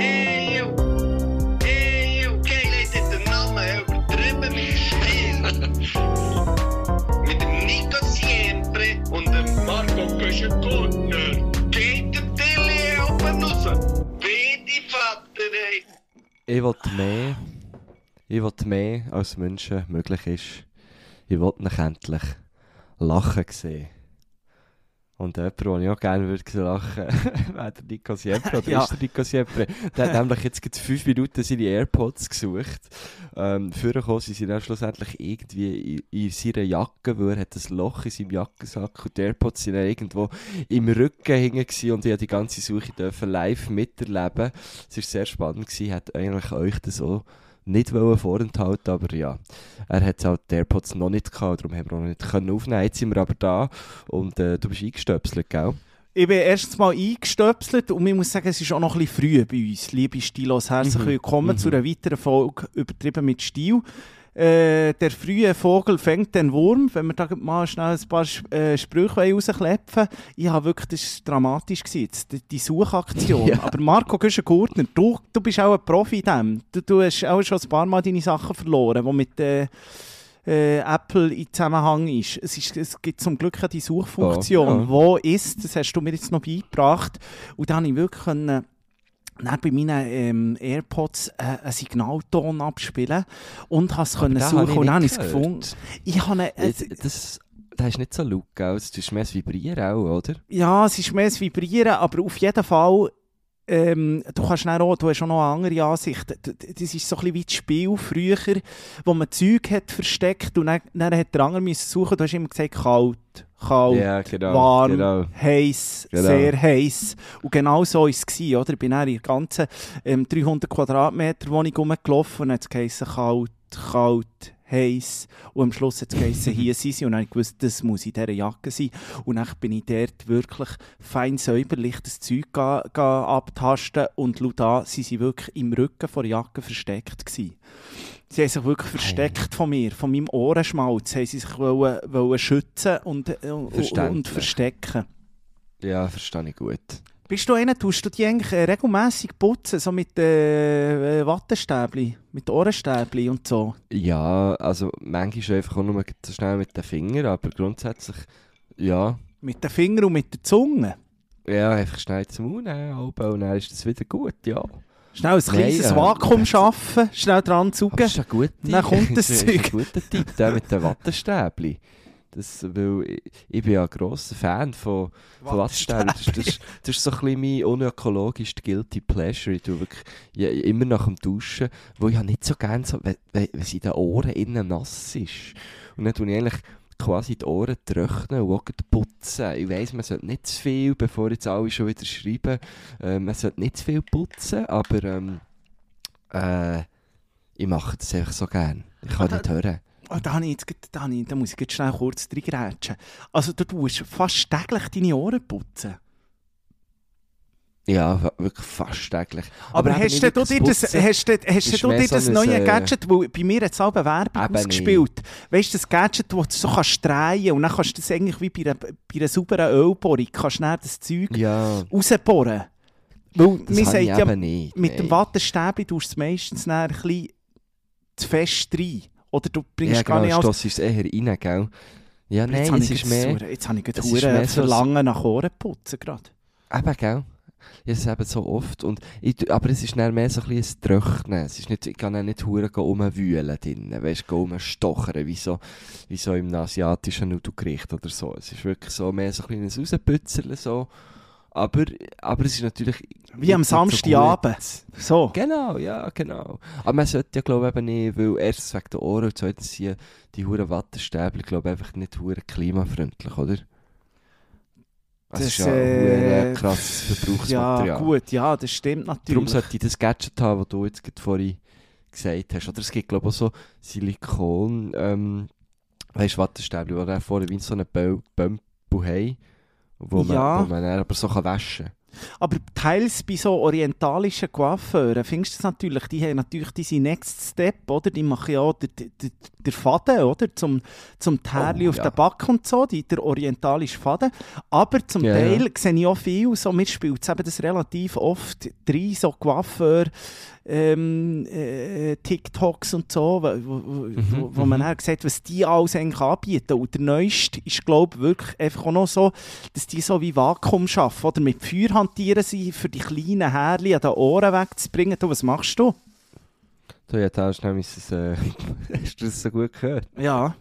Eeuw, eeuw, geil ist der Name übertrieben mit Stil. mit dem Nico Siempre und dem Marco Köschen-Gurtner. Geht der Tilly oben raus. Wie die Vater, ey. Ich will mehr. Ich will mehr, als Menschen möglich ist. Ich will ihn endlich lachen sehen. Und jemand, den ich auch gerne würde lachen wäre der Nico Siempre. Oder Ja. ist der Nico Siempre? Der hat nämlich jetzt fünf Minuten seine AirPods gesucht. Ähm, vorgekommen sind sie dann schlussendlich irgendwie in, in seiner Jacke, weil er hat ein Loch in seinem Jackensack und die AirPods sind dann irgendwo im Rücken hängen und ich durfte die ganze Suche dürfen live miterleben. Es war sehr spannend gewesen, hätte eigentlich euch das auch nicht vorenthalten, aber ja, er hat halt die AirPods noch nicht gehabt, darum haben wir auch noch nicht können aufnehmen. Jetzt sind wir aber da und äh, du bist eingestöpselt, gell? Ich bin erstens mal eingestöpselt und ich muss sagen, es ist auch noch ein bisschen früh bei uns. Liebe Stilos, herzlich Mhm. willkommen Mhm. zu einer weiteren Folge «Übertrieben mit Stil». Äh, der frühe Vogel fängt den Wurm. Wenn wir da mal schnell ein paar äh, Sprüche rausklepfen Ich habe wirklich, das ist dramatisch gewesen, die, die Suchaktion. Ja. Aber Marco Güschen-Gurtner, du, du bist auch ein Profi in dem. Du, du hast auch schon ein paar Mal deine Sachen verloren, die mit äh, äh, Apple in Zusammenhang ist. Es, ist. es gibt zum Glück auch die Suchfunktion. Oh, ja. Wo ist, das hast du mir jetzt noch beigebracht. Und da habe ich wirklich können, dann bei meinen ähm, AirPods äh, einen Signalton abspielen und habe es können suchen und dann habe ich es gefunden. Ich habe äh, Das, das, ist nicht so laut, gell? Das ist mehr das Vibrieren auch, oder? Ja, es ist mehr das Vibrieren, aber auf jeden Fall, ähm, du, kannst auch, du hast auch noch eine andere Ansicht. Das ist so ein bisschen wie das Spiel früher, wo man Zeug hat versteckt und dann, dann hat der andere müssen suchen. Du hast immer gesagt, kalt, kalt, Ja, genau. warm, genau. heiß, Genau. sehr heiß. Und genau so war es. gewesen, Oder? Ich bin dann in der ganzen ähm, 300 Quadratmeter Wohnung rumgelaufen und hat es geheißen, kalt, kalt, heiß. Und am Schluss hat es geheißen, hier sind sie. Und dann habe ich gewusst, das muss in dieser Jacke sein. Und dann bin ich dort wirklich fein säuberlich das Zeug ga, ga abtasten und laut an, sie sind wirklich im Rücken vor der Jacke versteckt gewesen. Sie haben sich wirklich versteckt von mir, von meinem Ohrenschmalz, haben sie sich wollen, wollen schützen und, äh, und, verstecken. Ja, verstehe ich gut. Bist du einer, tust du die eigentlich äh, regelmässig putzen, so mit äh, äh, Wattestäbli, mit Ohrenstäbli und so? Ja, also manchmal einfach auch nur so schnell mit den Fingern, aber grundsätzlich, ja, Mit den Fingern und mit der Zunge? ja, einfach schnell zum Mund und dann ist das wieder gut, ja. Schnell ein Nein, kleines äh, Vakuum schaffen, schnell dran zugen. das ist ein guter Dann kommt das das ist ein Zeug. guter Tipp, der mit den Wattestäbli. Das, weil ich, ich bin ja ein grosser Fan von, von Wattestäbli. Das, das, ist- das ist so ein bisschen mein unökologisch Guilty Pleasure. Ich tue wirklich ja, immer nach dem Duschen, wo ich ja nicht so gerne so, wenn, es in den Ohren innen nass ist. Und dann tue ich eigentlich quasi die Ohren trocknen und auch putzen. Ich weiss, man sollte nicht zu viel, bevor jetzt alle schon wieder schreiben, äh, man sollte nicht zu viel putzen, aber ähm, äh, ich mache das einfach so gern. Ich kann Ah, nicht hören. Oh, da, habe ich jetzt, grad- da, habe ich, da muss ich jetzt schnell kurz reingrätschen. Also du tust fast täglich deine Ohren putzen. Ja, wirklich fast täglich. Aber, eben hast du dir das das, hast hast ist du dir so das ein, neue Gadget, wo bei mir jetzt selber Werbung Eben ausgespielt Weißt du, das Gadget, wo du so kannst drehen und dann kannst du das eigentlich wie bei einer, bei einer sauberen Ölbohrung, kannst du das Zeug Ja, rausbohren. Weil das habe sagt ja, eben nicht. mit nein. dem Wattestäbli tust du es meistens ein bisschen zu fest rein. Oder du bringst Ja, gar genau, nicht alles... stoss ist eher rein, gell? Ja, Aber jetzt nein, habe es ich ist mehr... Jetzt habe ich gerade es ist Hure mehr so- Verlangen nach Ohrenputzen gerade. Eben, gell? Ja, das eben so oft. Und ich, aber es ist dann mehr so ein bisschen ein Trocknen. Es ist nicht, ich kann auch nicht hure rumwühlen drinnen. Weißt du, rumstochern, wie so, wie so im asiatischen Nudelgericht oder so. Es ist wirklich so mehr so ein kleines Rauspützerle so. Aber, aber es ist natürlich... Wie am Samstagabend. So. Genau, ja, genau. Aber man sollte ja, glaube ich, eben nicht, weil erstens wegen der Ohren und zweitens sind die huren Wattestäbchen, glaube ich, einfach nicht hure klimafreundlich, oder? Das, ist ja äh, ein krasses Ja, Verbrauchsmaterial. gut, ja, das stimmt Darum natürlich. sollte ich das Gadget haben, das du jetzt gerade vorhin gesagt hast. Oder es gibt, glaube ich, auch so Silikon, ähm, weißt du, Wattestäbchen, die vorne wie so einen Bömpel haben, wo man, Ja. wo man aber so kann waschen kann. Aber teils bei so orientalischen Coiffeuren findest du das natürlich, die haben natürlich diese Next Step, oder? Die machen ja auch den, den, den Faden, oder? Zum, zum Tärli Oh, auf ja. den Back und so, die, der orientalische Faden. Aber zum Ja, Teil ja. sehe ich auch viel, so, mir spielt es eben das relativ oft drei so Coiffeur, ähm, äh, TikToks und so, wo, wo, wo, wo man dann sieht, was die alles eigentlich anbieten. Und der neueste ist, glaube ich, wirklich einfach auch noch so, dass die so wie Vakuum schaffen. Oder mit Feuer hantieren sie, für die kleinen Härchen an den Ohren wegzubringen. Du, was machst du? Du, ja, da hast nämlich ein, äh, hast du das so gut gehört? Ja.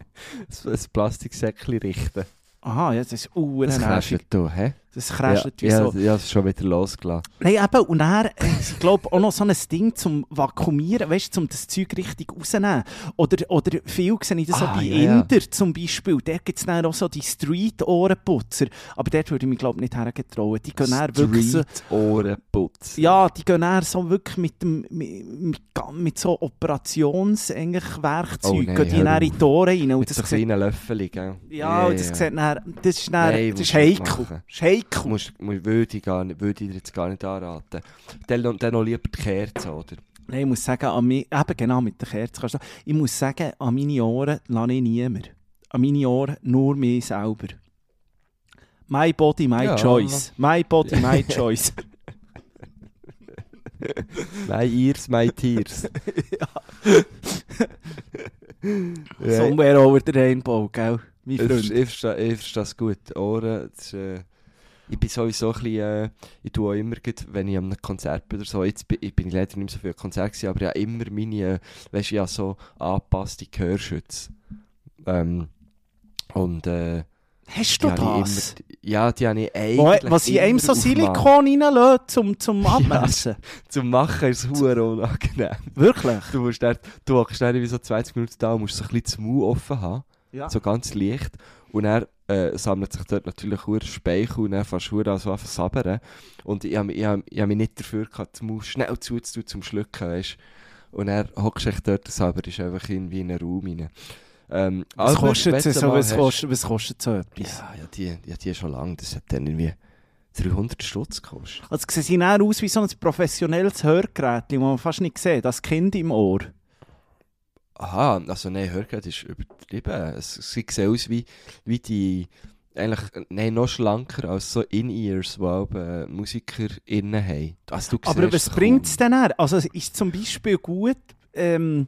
Ein, Plastiksäckchen richten. Aha, ja, das ist uh, Das kräschelt du, hä? Das kräschelt wie ja, so. ja, ja, ist schon wieder losgelassen. Nein, eben, und dann, äh, ich glaube, auch noch so ein Ding zum Vakuumieren, weißt du, um das Zeug richtig rauszunehmen. Oder, oder viel sehe ich das Ah, auch bei ja, ja. Inder zum Beispiel. Da gibt es dann auch so die Street-Ohrenputzer. Aber dort würde ich mich, glaube ich, nicht hergetrauen. Die gehen dann wirklich so, Street-Ohrenputz. ja, die gehen dann so wirklich mit, dem, mit, mit, so Operations eigentlich Werkzeug, Oh nein, gehen die dann in die Ohren rein. Und Mit das so kleinen Löffeln, gell? ja, und das, sieht dann, das ist, dann, Nein, das musst ist du nicht heikel. machen. Das ist heikel. Musst, musst, würde, ich gar nicht, würde ich dir jetzt gar nicht anraten. Dann, dann noch lieber die Kerze, oder? Nein, ich muss sagen, an mi, eben genau mit der Kerze kannst du Ich muss sagen, an meine Ohren lasse ich niemand. An meine Ohren nur mich selber. My body, my Ja. choice. My body, my choice. My ears, my tears. Somewhere over the rainbow, gell? Mein Ich, Freund. ich, ich verstehe es gut. Ohren, das ist, äh, ich bin sowieso ein bisschen, äh, ich tue auch immer, grad, wenn ich an einem Konzert bin oder so, jetzt bin ich, bin ich leider nicht mehr so viel Konzert gewesen, aber ich habe immer meine, äh, weißt du, ich habe so angepasste Gehörschütze. Ähm, und äh, Hast die du ich das? immer, ja, die habe ich eigentlich was sie einem so. Silikon reinlassen zum, zum Abmessen? Zum Machen ist es hure unangenehm. Wirklich? Du musst dann, du hockst dann so 20 Minuten da und musst so ein bisschen das offen haben. Ja. so ganz leicht. Und dann äh, sammelt sich dort natürlich hure Speichel und dann du hure an so an sabbern. Und ich habe ich hab, ich hab mich nicht dafür gehabt, das Maul schnell zuzutun zum Schlucken, weißt Und dann hockst du dort und sabberst einfach irgendwie in einen Raum rein. Ähm, Was aber kostet, so, was, hast- kostet, was kostet so etwas? Ja, ja, die, ja, die schon lange. Das hat dann irgendwie 300 Stutz gekostet. Also sehen sie dann aus wie so ein professionelles Hörgerät, das man fast nicht sieht, das Kind im Ohr. Aha, also nein, Hörgerät ist übertrieben. Es, sieht aus wie, wie die, eigentlich, nein, noch schlanker als so In-Ears, die äh, MusikerInnen haben. Also, du Aber was bringt es denn her? Also es ist zum Beispiel gut, ähm,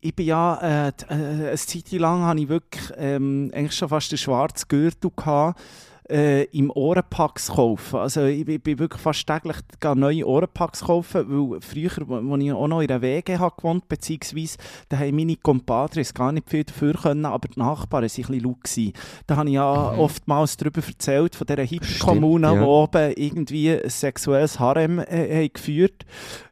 ich bin ja, äh, äh, eine Zeit lang habe ich wirklich ähm, eigentlich schon fast den schwarzen Gürtel gehabt, äh, im Ohrenpacks kaufen. Also ich, bin- bin wirklich fast täglich neue Ohrenpacks kaufen, weil früher, wo ich auch noch in der WG habe gewohnt, beziehungsweise da haben meine Compadres gar nicht viel dafür können, aber die Nachbarn waren ein bisschen laut gewesen. Da habe ich ja Mhm. oftmals darüber erzählt, von dieser Hippie-Kommune, Stimmt, ja. wo oben irgendwie ein sexuelles Harem äh, haben geführt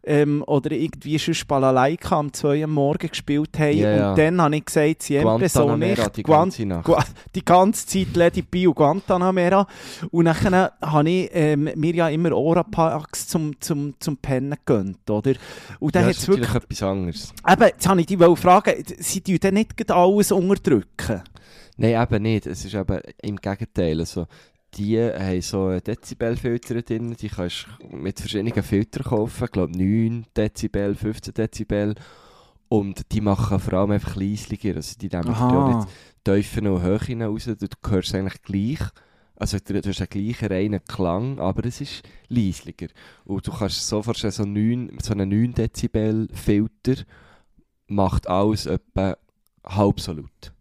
ähm, oder irgendwie schon Balalaika am 2 Uhr am Morgen gespielt haben. Ja. Und dann habe ich gesagt, siempre so nicht. die ganze Nacht. Die ganze Zeit Lady Bi und Guantanamera. Und dann habe ich ähm, mir ja immer Ohrenpacks zum, zum, zum Pennen gegönnt, oder? Und dann ja, hat das es ist wirklich... etwas anderes. Eben, jetzt habe ich dich fragen, sie tun dann nicht alles unterdrücken? Nein, eben nicht. Es ist eben im Gegenteil. Also, die haben so einen Dezibelfilter drin, die kannst du mit verschiedenen Filtern kaufen. Ich glaube 9 Dezibel, 15 Dezibel. Und die machen vor allem einfach leislicher. Also die nehmen auch nicht Tiefen und Höhen raus. Du hörst eigentlich gleich. Also du, du hast einen gleichen reinen Klang, aber es ist leislicher. Und du kannst dir so vorstellen, so, 9, so einen 9 Dezibel Filter macht alles etwa halb so laut.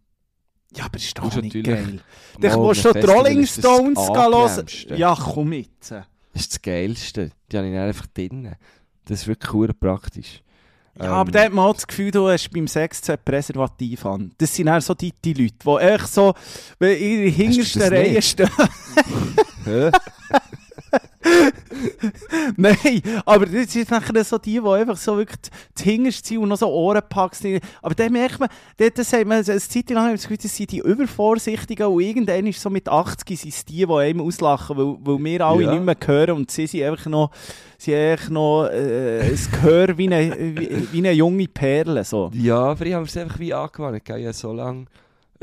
Ja, aber das ist doch nicht geil. Dann musst du die Rolling Stones hören. Ja, komm mit. Das ist das Geilste. Die habe ich einfach drin. Das ist wirklich cool praktisch. Ja, Ähm, aber da hat man auch das Gefühl, du hast beim Sex zwei Präservativ an. Das sind dann so die, die Leute, die echt so in der hintersten Reihe stehen. Nein, aber das sind nachher so die, die einfach so wirklich das hinterste sind und noch so Ohrenpacks sind. Aber dann merkt man, dort sagt man, eine Zeit lang habe ich das Gefühl, das sind die Übervorsichtigen und irgendwann ist so mit 80 sind es die, die einem auslachen, weil, weil wir alle Ja. nicht mehr hören und sie sind einfach noch, sie einfach noch äh, ein Gehör wie eine, wie, wie eine junge Perle. So. Ja, aber ich habe es einfach wie angewandt. gell. Habe so lange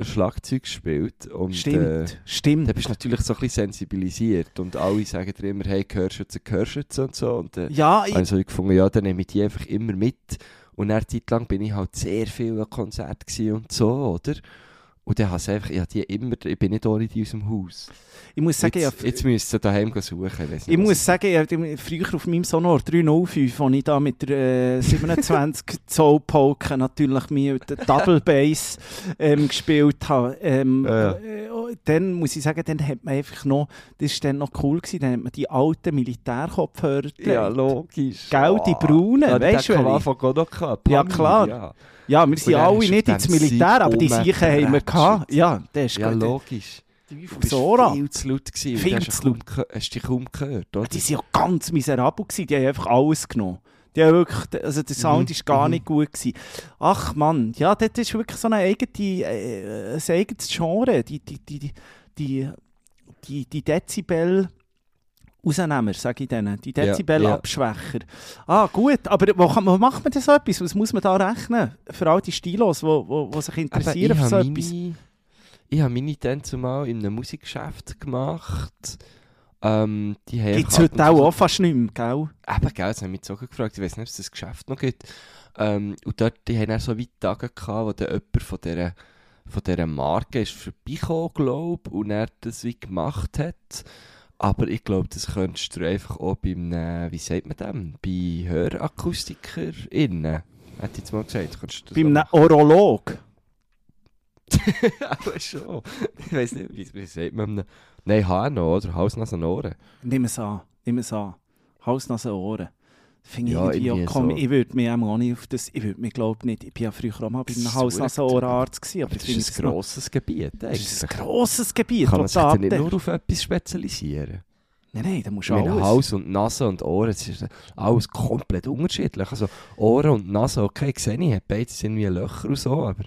Schlagzeug gespielt. Und, Stimmt, Äh, stimmt. dann bist du natürlich so ein bisschen sensibilisiert. Und alle sagen dir immer, hey, Gehörschütze, Gehörschütze und so. Und, äh, Ja, ich, also ich gefunden, ja, dann nehme ich die einfach immer mit. Und eine Zeit lang bin ich halt sehr viel an Konzerten und so, oder? Und dann habe ich einfach, ich die immer, ich bin nicht ohne die aus dem Haus. ich muss sagen, jetzt, ja, jetzt müsst ihr daheim suchen. nicht, Ich muss sagen, ich habe früher auf meinem Sonor 305, als ich da mit der äh, 27 Zoll Polke natürlich mit der Double Bass ähm, gespielt habe. Ähm, Ja, äh, dann muss ich sagen, dann hat man einfach noch, das war dann noch cool, gewesen, dann hat man die alten Militärkopfhörer Ja, logisch. Gell, die Ah. braunen, Ja, weißt du. Ja, klar. Ja, wir sind alle nicht ins Militär, aber die Sicher haben wir gehabt. Ja, das ist ja logisch. Bist Sora. viel zu laut gewesen. Viel zu ge- Hast du dich kaum gehört, oder? Die waren ja ganz miserabel, gewesen. die haben einfach alles genommen. Die haben wirklich, also der Sound Mhm, ist gar mhm. nicht gut gewesen. Ach Mann, ja, das ist wirklich so eine eigene, äh, ein eigenes Genre. Die, die, die, die, die, die Dezibel Rausnehmer, sage ich denen. Die Dezibel-Abschwächer. Ah, gut, aber wo, macht man denn so etwas? Was muss man da rechnen? Für all die Stilos, die wo, wo, wo sich interessieren für so habe etwas. meine, ich habe meine dann zumal in einem Musikgeschäft gemacht. Ähm, die Gibt es einfach heute auch, auch fast nicht mehr, gell? Eben, gell, das haben mich so gefragt, ich weiß nicht, ob es das Geschäft noch gibt. Ähm, und dort, die haben dann so weit Tage gehabt, wo dann jemand von dieser, von dieser Marke ist vorbeigekommen, glaube ich, und er das wie gemacht hat. Aber ich glaube, das könntest du einfach auch beim, äh, wie sagt man dem, bei HörakustikerInnen, hätte ich jetzt mal gesagt. Könntest du Beim Orolog. Aber schon. Ich weiß nicht, wie, wie sagt man Nein, HNO, oder? Hals, Nase, Ohren. Nimm es an, nimm es an. Hals, Nase, Ohren. Finde ich Ja, irgendwie irgendwie auch komm, so. Ich würde mich auch nicht auf das, ich würde mich glaube nicht, ich bin ja früher auch mal bei einem. Ohrenarzt gewesen, aber Aber das ist ein noch- grosses Gebiet, das ist eigentlich. ein grosses Gebiet, Kann man sich nicht nur auf etwas spezialisieren? Nein, nein, da musst du alles. Hals und Nase und Ohren, das ist alles komplett unterschiedlich. Also Ohren und Nase, okay, sehe ich, beide sind wie Löcher und so, aber,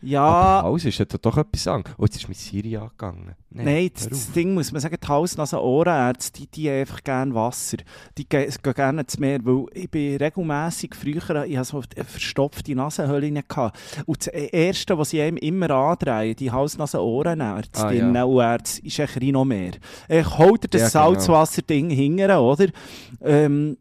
Ja, aber Hals ist ja doch etwas anderes. Oh, jetzt ist mit Siri angegangen. Nein, das, hör das auf. Ding muss man sagen, die Hals-, Nase-, Ohrenärzte, die, die haben einfach gerne Wasser. Die gehen, gehen gerne ins Meer, weil ich bin regelmässig früher, ich hatte so verstopfte Nasenhöhlen. Und das Erste, was sie einem immer andrehen, die Hals-, Nase-, Ohrenärztinnen Ah, ja. und Ärzte, ist ein Rhinomer. Ich hol dir das Ja, genau. Salzwasser-Ding hingern, oder? Ähm,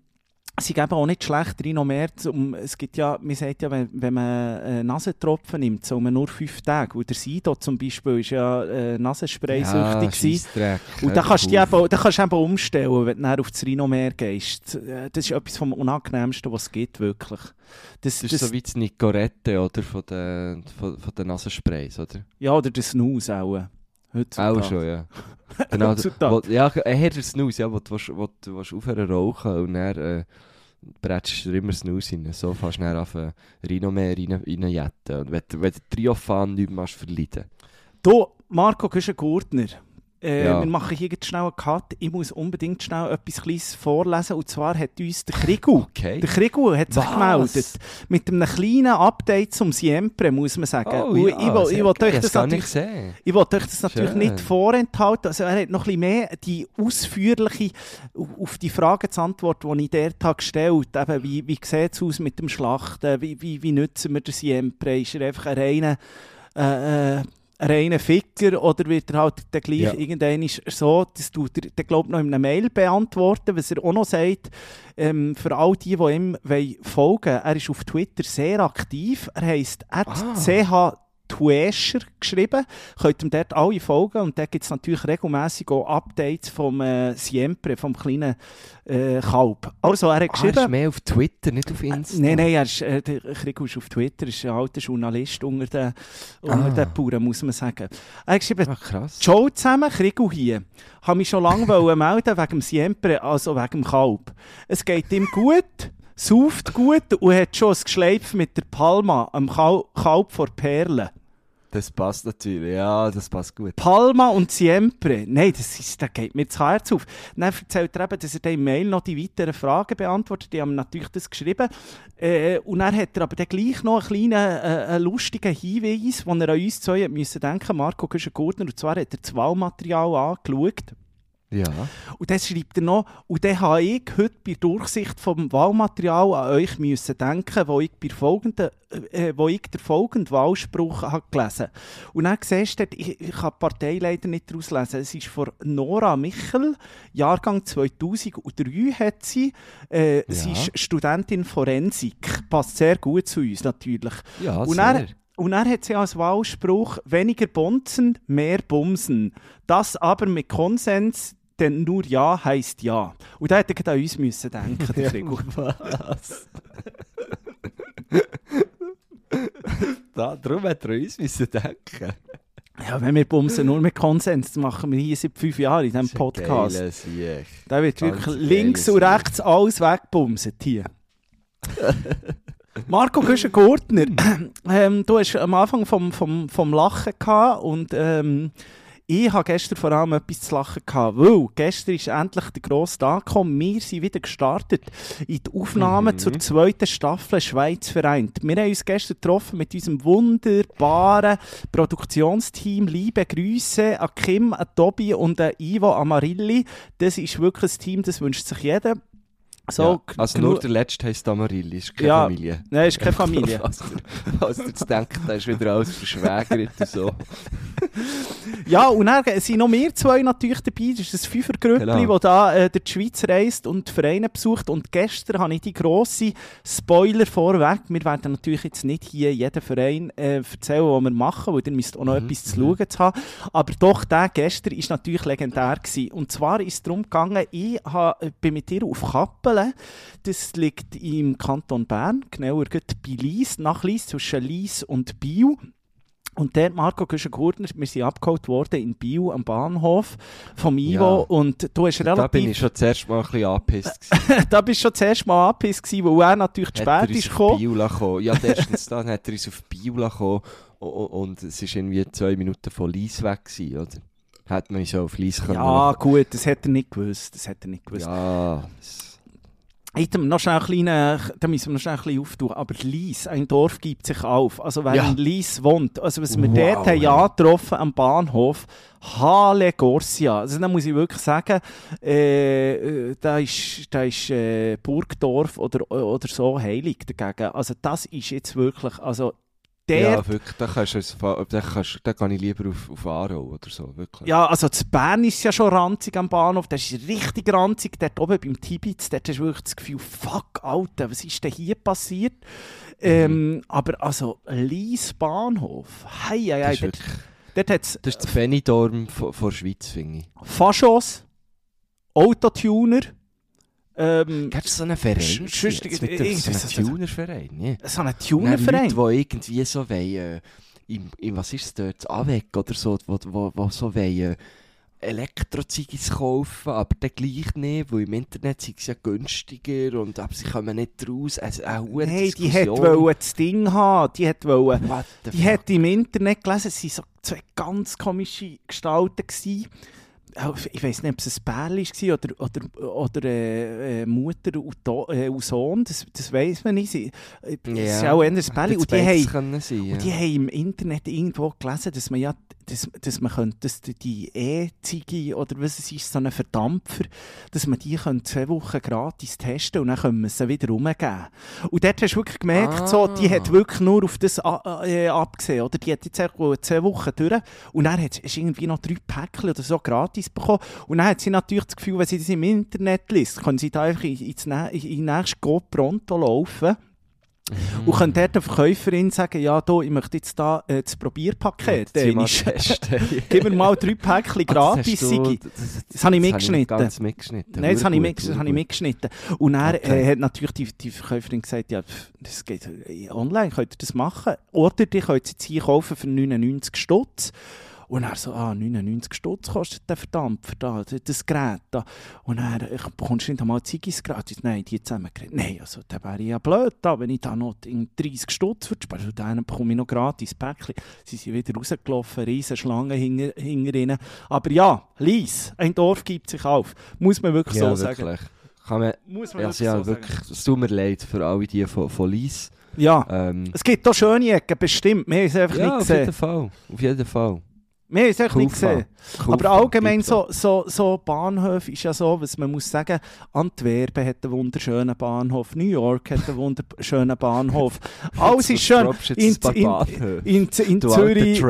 Sie geben auch nicht schlecht Rhinomer. Um, es gibt ja, man sagt ja, wenn, wenn man äh, Nasentropfen nimmt, soll man nur fünf Tage. Und der Sido zum Beispiel ist ja äh, Nasenspray süchtig gewesen. Scheissdreck. Und da kannst eben, da kannst du eben umstellen, wenn du auf das Rhinomer gehst. Äh, Das ist etwas vom Unangenehmsten, was es gibt, wirklich. Das, Das ist so wie das Nicorette, oder? Von den, von, von den Nasensprays, oder? ja, oder der Snooze auch. Heutzutage. Auch schon, ja. Genau, Heutzutage. wo, ja, eher der Snooze, ja, wo du, wo du willst aufhören rauchen und dann äh, bretschst du immer Snooze rein. So fast dann auf ein Rhinomer rein, reinjetten. Und wenn, du- wenn der Triophan nicht mehr verleiden Du, Marco Güschen-Gurtner. Äh, Ja. Wir machen hier schnell einen Cut. Ich muss unbedingt schnell etwas Kleines vorlesen. Und zwar hat uns der Krigu, Okay. der Krigu hat sich Was? gemeldet. Mit einem kleinen Update zum Siempre, muss man sagen. Oh, ja, ich, will, ich, will euch das natürlich. Ich wollte euch das natürlich nicht vorenthalten. Also er hat noch ein bisschen mehr die ausführliche auf die Frage zu antworten, die ich dort habe gestellt habe. Wie, wie sieht es aus mit dem Schlachten? Wie, wie, wie nutzen wir den Siempre? Ist er einfach ein reiner, äh, äh, reiner Ficker oder wird er halt dann gleich Ja. irgendwann ist so, das tut er dann, glaub ich, noch in einer Mail beantworten, was er auch noch sagt, ähm, für all die, die ihm wollen folgen er ist auf Twitter sehr aktiv, er heisst Ah. Ch Tuescher geschrieben. Könnt ihm dort alle folgen und dort gibt es natürlich regelmäßig auch Updates vom äh, Siempre, vom kleinen äh, Kalb. Also er hat Ah, er ist geschrieben... mehr auf Twitter, nicht auf Insta. Nein, nein, er ist, äh, Krieg ist auf Twitter, ist ein alter Journalist unter den, unter Ah. den Bauern, muss man sagen. Er hat geschrieben, Ah, krass. Ciao zusammen, Krigu hier. Habe mich schon lange melden wegen dem Siempre, also wegen dem Kalb. Es geht ihm gut, sauft gut und hat schon ein Geschleif mit der Palma, am Kal Kalb vor Perlen. Das passt natürlich, ja, das passt gut. Palma und Siempre. Nein, das, ist, das geht mir das Herz auf. Dann erzählt er eben, dass er im Mail noch die weiteren Fragen beantwortet. Die haben natürlich das geschrieben. Äh, und dann hat er aber dann gleich noch einen kleinen, äh, einen lustigen Hinweis, den er an uns zwei müssen denken Marco Güschen-Gurtner. Und zwar hat er das Wahlmaterial angeschaut. Ja. Und dann schreibt er noch, und dann habe ich heute bei Durchsicht vom Wahlmaterial an euch müssen denken, wo ich, bei folgenden, äh, wo ich den folgenden Wahlspruch habe gelesen Und dann siehst du, ich, ich kann die Partei leider nicht daraus lesen, es ist von Nora Michel, Jahrgang 2003 hat sie. Äh, Sie Ja. ist Studentin Forensik, passt sehr gut zu uns natürlich. Ja, Und sehr. er, und er hat sie als Wahlspruch weniger bonzen, mehr bumsen. Das aber mit Konsens, denn nur Ja heißt Ja. Und da hätte ich an uns müssen denken, der Frigo. Was? da, darum hat er uns müssen denken. Ja, wenn wir bumsen nur mit Konsens, das machen wir hier seit fünf Jahren in diesem Podcast. Da wird Ganz wirklich links und rechts alles wegbumsen hier. Marco Güschen-Gurtner, ähm, du hast am Anfang vom, vom, vom Lachen gehabt und ähm, ich habe gestern vor allem etwas zu lachen gehabt, weil gestern ist endlich der grosse Tag gekommen. Wir sind wieder gestartet in die Aufnahme Mhm. zur zweiten Staffel Schweiz vereint. Wir haben uns gestern getroffen mit unserem wunderbaren Produktionsteam. Liebe Grüße an Kim, an Tobi und an Ivo Amarilli. Das ist wirklich ein Team, das wünscht sich jeder. So, ja, also nur der letzte heisst Amarilli, ist keine Ja. Familie. Nein, ist keine Familie. Als ihr, als ihr jetzt denkt, da ist wieder alles verschwägert und so. Ja, und dann sind noch wir zwei natürlich dabei. Das ist ein Fünfergrüppli, Genau. das da äh, durch die Schweiz reist und die Vereine besucht. Und gestern habe ich die grosse Spoiler vorweg. Wir werden natürlich jetzt nicht hier jeden Verein äh, erzählen, was wir machen, weil ihr müsst auch noch etwas zu schauen zu haben. Aber doch, der gestern ist natürlich legendär gewesen. Und zwar ist es darum gegangen, ich ha, äh, bin mit dir auf Kappelen. Das liegt im Kanton Bern, genauer bei Lies, nach Lies, zwischen Lies und Biel. Und der Marco Güschen-Gurtner, wir sind abgeholt worden in Biel am Bahnhof vom Ivo Ja. und du hast Da bin ich relativ, schon zuerst mal ein bisschen angepisst. da bist du schon zuerst mal angepisst gewesen, weil er natürlich zu Hat spät ist gekommen. Ja, erstens dann hat er uns auf Biel lassen kommen o- o- und es war irgendwie zwei Minuten von Lies weg gewesen, oder? Hätte man auch auf Lies können Ja, gut, das hat er nicht gewusst, das hat er nicht gewusst. Ja, Wir noch schnell einen kleinen, da müssen wir noch schnell ein bisschen auftun. Aber Lies, ein Dorf gibt sich auf. Also wer Ja. in Lies wohnt, also was wir Wow, dort haben hey. angetroffen am Bahnhof, Hale Gorsia. Also da muss ich wirklich sagen, äh, äh, da ist, da ist äh, Burgdorf oder, oder so heilig dagegen. Also das ist jetzt wirklich, also der ja, wirklich, da, kannst du, da, kannst, da gehe ich lieber auf, auf Aarau oder so, wirklich. Ja, also zu Bern ist ja schon ranzig am Bahnhof. Das ist richtig ranzig. Dort oben beim Tibitz, dort hast du wirklich das Gefühl, fuck, Alter, was ist denn hier passiert? Ähm, aber also, Lies Bahnhof, hei, hei, das, hei, ist dort, dort das ist das Benidorm von, von der Schweiz, finde ich. Faschos, Autotuner, ähm, Gibt es so einen Verein? Sch- jetzt mit dem, irgendwas- so einen Tunerverein? Ja. so ein Nein, Tunerverein. Leute, die irgendwie so wollen, äh, im, im, was ist es dort, Avec oder so, wo, wo, wo so wollen, äh, Elektrozigis kaufen, aber dann gleich nicht, weil im Internet sind sie ja günstiger und aber sie kommen nicht raus. Also eine Nein, die wollen das Ding haben. Die hat wollen Die hat im Internet gelesen, es waren so zwei ganz komische Gestalten. Gewesen. Auch, Ich weiß nicht, ob es ein Bärli war oder, oder, oder äh, äh, Mutter und, Do äh, und Sohn, das, das weiß man nicht. Äh, Es ist auch eher ein. Hätte Und die, haben, sein, und die ja. haben im Internet irgendwo gelesen, dass man ja dass, dass man könnte, dass die- E-Ziege oder was es ist, so einen Verdampfer, dass man die könnte zwei Wochen gratis testen und dann können wir sie wieder rumgeben. Und dort hast du wirklich gemerkt, so, die Ah. hat wirklich nur auf das äh, abgesehen. Oder? Die hat jetzt zwei Wochen durch und dann hat sie irgendwie noch drei Päckchen oder so gratis bekommen. Und dann hat sie natürlich das Gefühl, wenn sie das im Internet liest, können sie da einfach in, ins in in den nächsten Go Pronto laufen. Und können dort der Verkäuferin sagen, ja, du, ich möchte jetzt da äh, das Probierpaket. Mal Dänisch. testen. Gib mir mal drei Päckchen Ah, gratis, das du- Sigi. das- Das habe ich mitgeschnitten. ganz mitgeschnitten. Nein, das habe ich, mit, das habe ich mitgeschnitten. Und dann Okay. äh, hat natürlich die, die Verkäuferin gesagt, ja, das geht äh, online, könnt ihr das machen. Oder die könnt es jetzt hier kaufen für 99 Stutz. Und er so, ah, 99 Stutz kostet der Verdampfer da, das- Gerät da. Und er, ich bekommst du nicht einmal Ziggis gratis? Nein, die zusammengerät. Nein, also, da wäre ja blöd da, wenn ich da noch in 30 Stutz würde sparen. Und dann bekomme ich noch gratis Päckchen. Sie sind wieder rausgelaufen, riesen Schlange hinter, hinter ihnen. Aber ja, Lies, ein Dorf gibt sich auf. Muss man wirklich Ja, so sagen. wirklich. Kann man, Muss man also wirklich ja, so wirklich, sagen. es tut mir leid für alle die von, von Lies. Ja, Ähm, es gibt auch schöne Ecken, bestimmt. Wir haben es einfach ja, nicht auf jeden gesehen. Fall. Auf jeden Fall. Wir haben es echt nicht gesehen. Kufa, Aber allgemein so, so, so Bahnhöfe ist ja so, was man muss sagen, Antwerpen hat einen wunderschönen Bahnhof, New York hat einen wunderschönen Bahnhof. Alles ist schön. In, in, in, in, Zürich,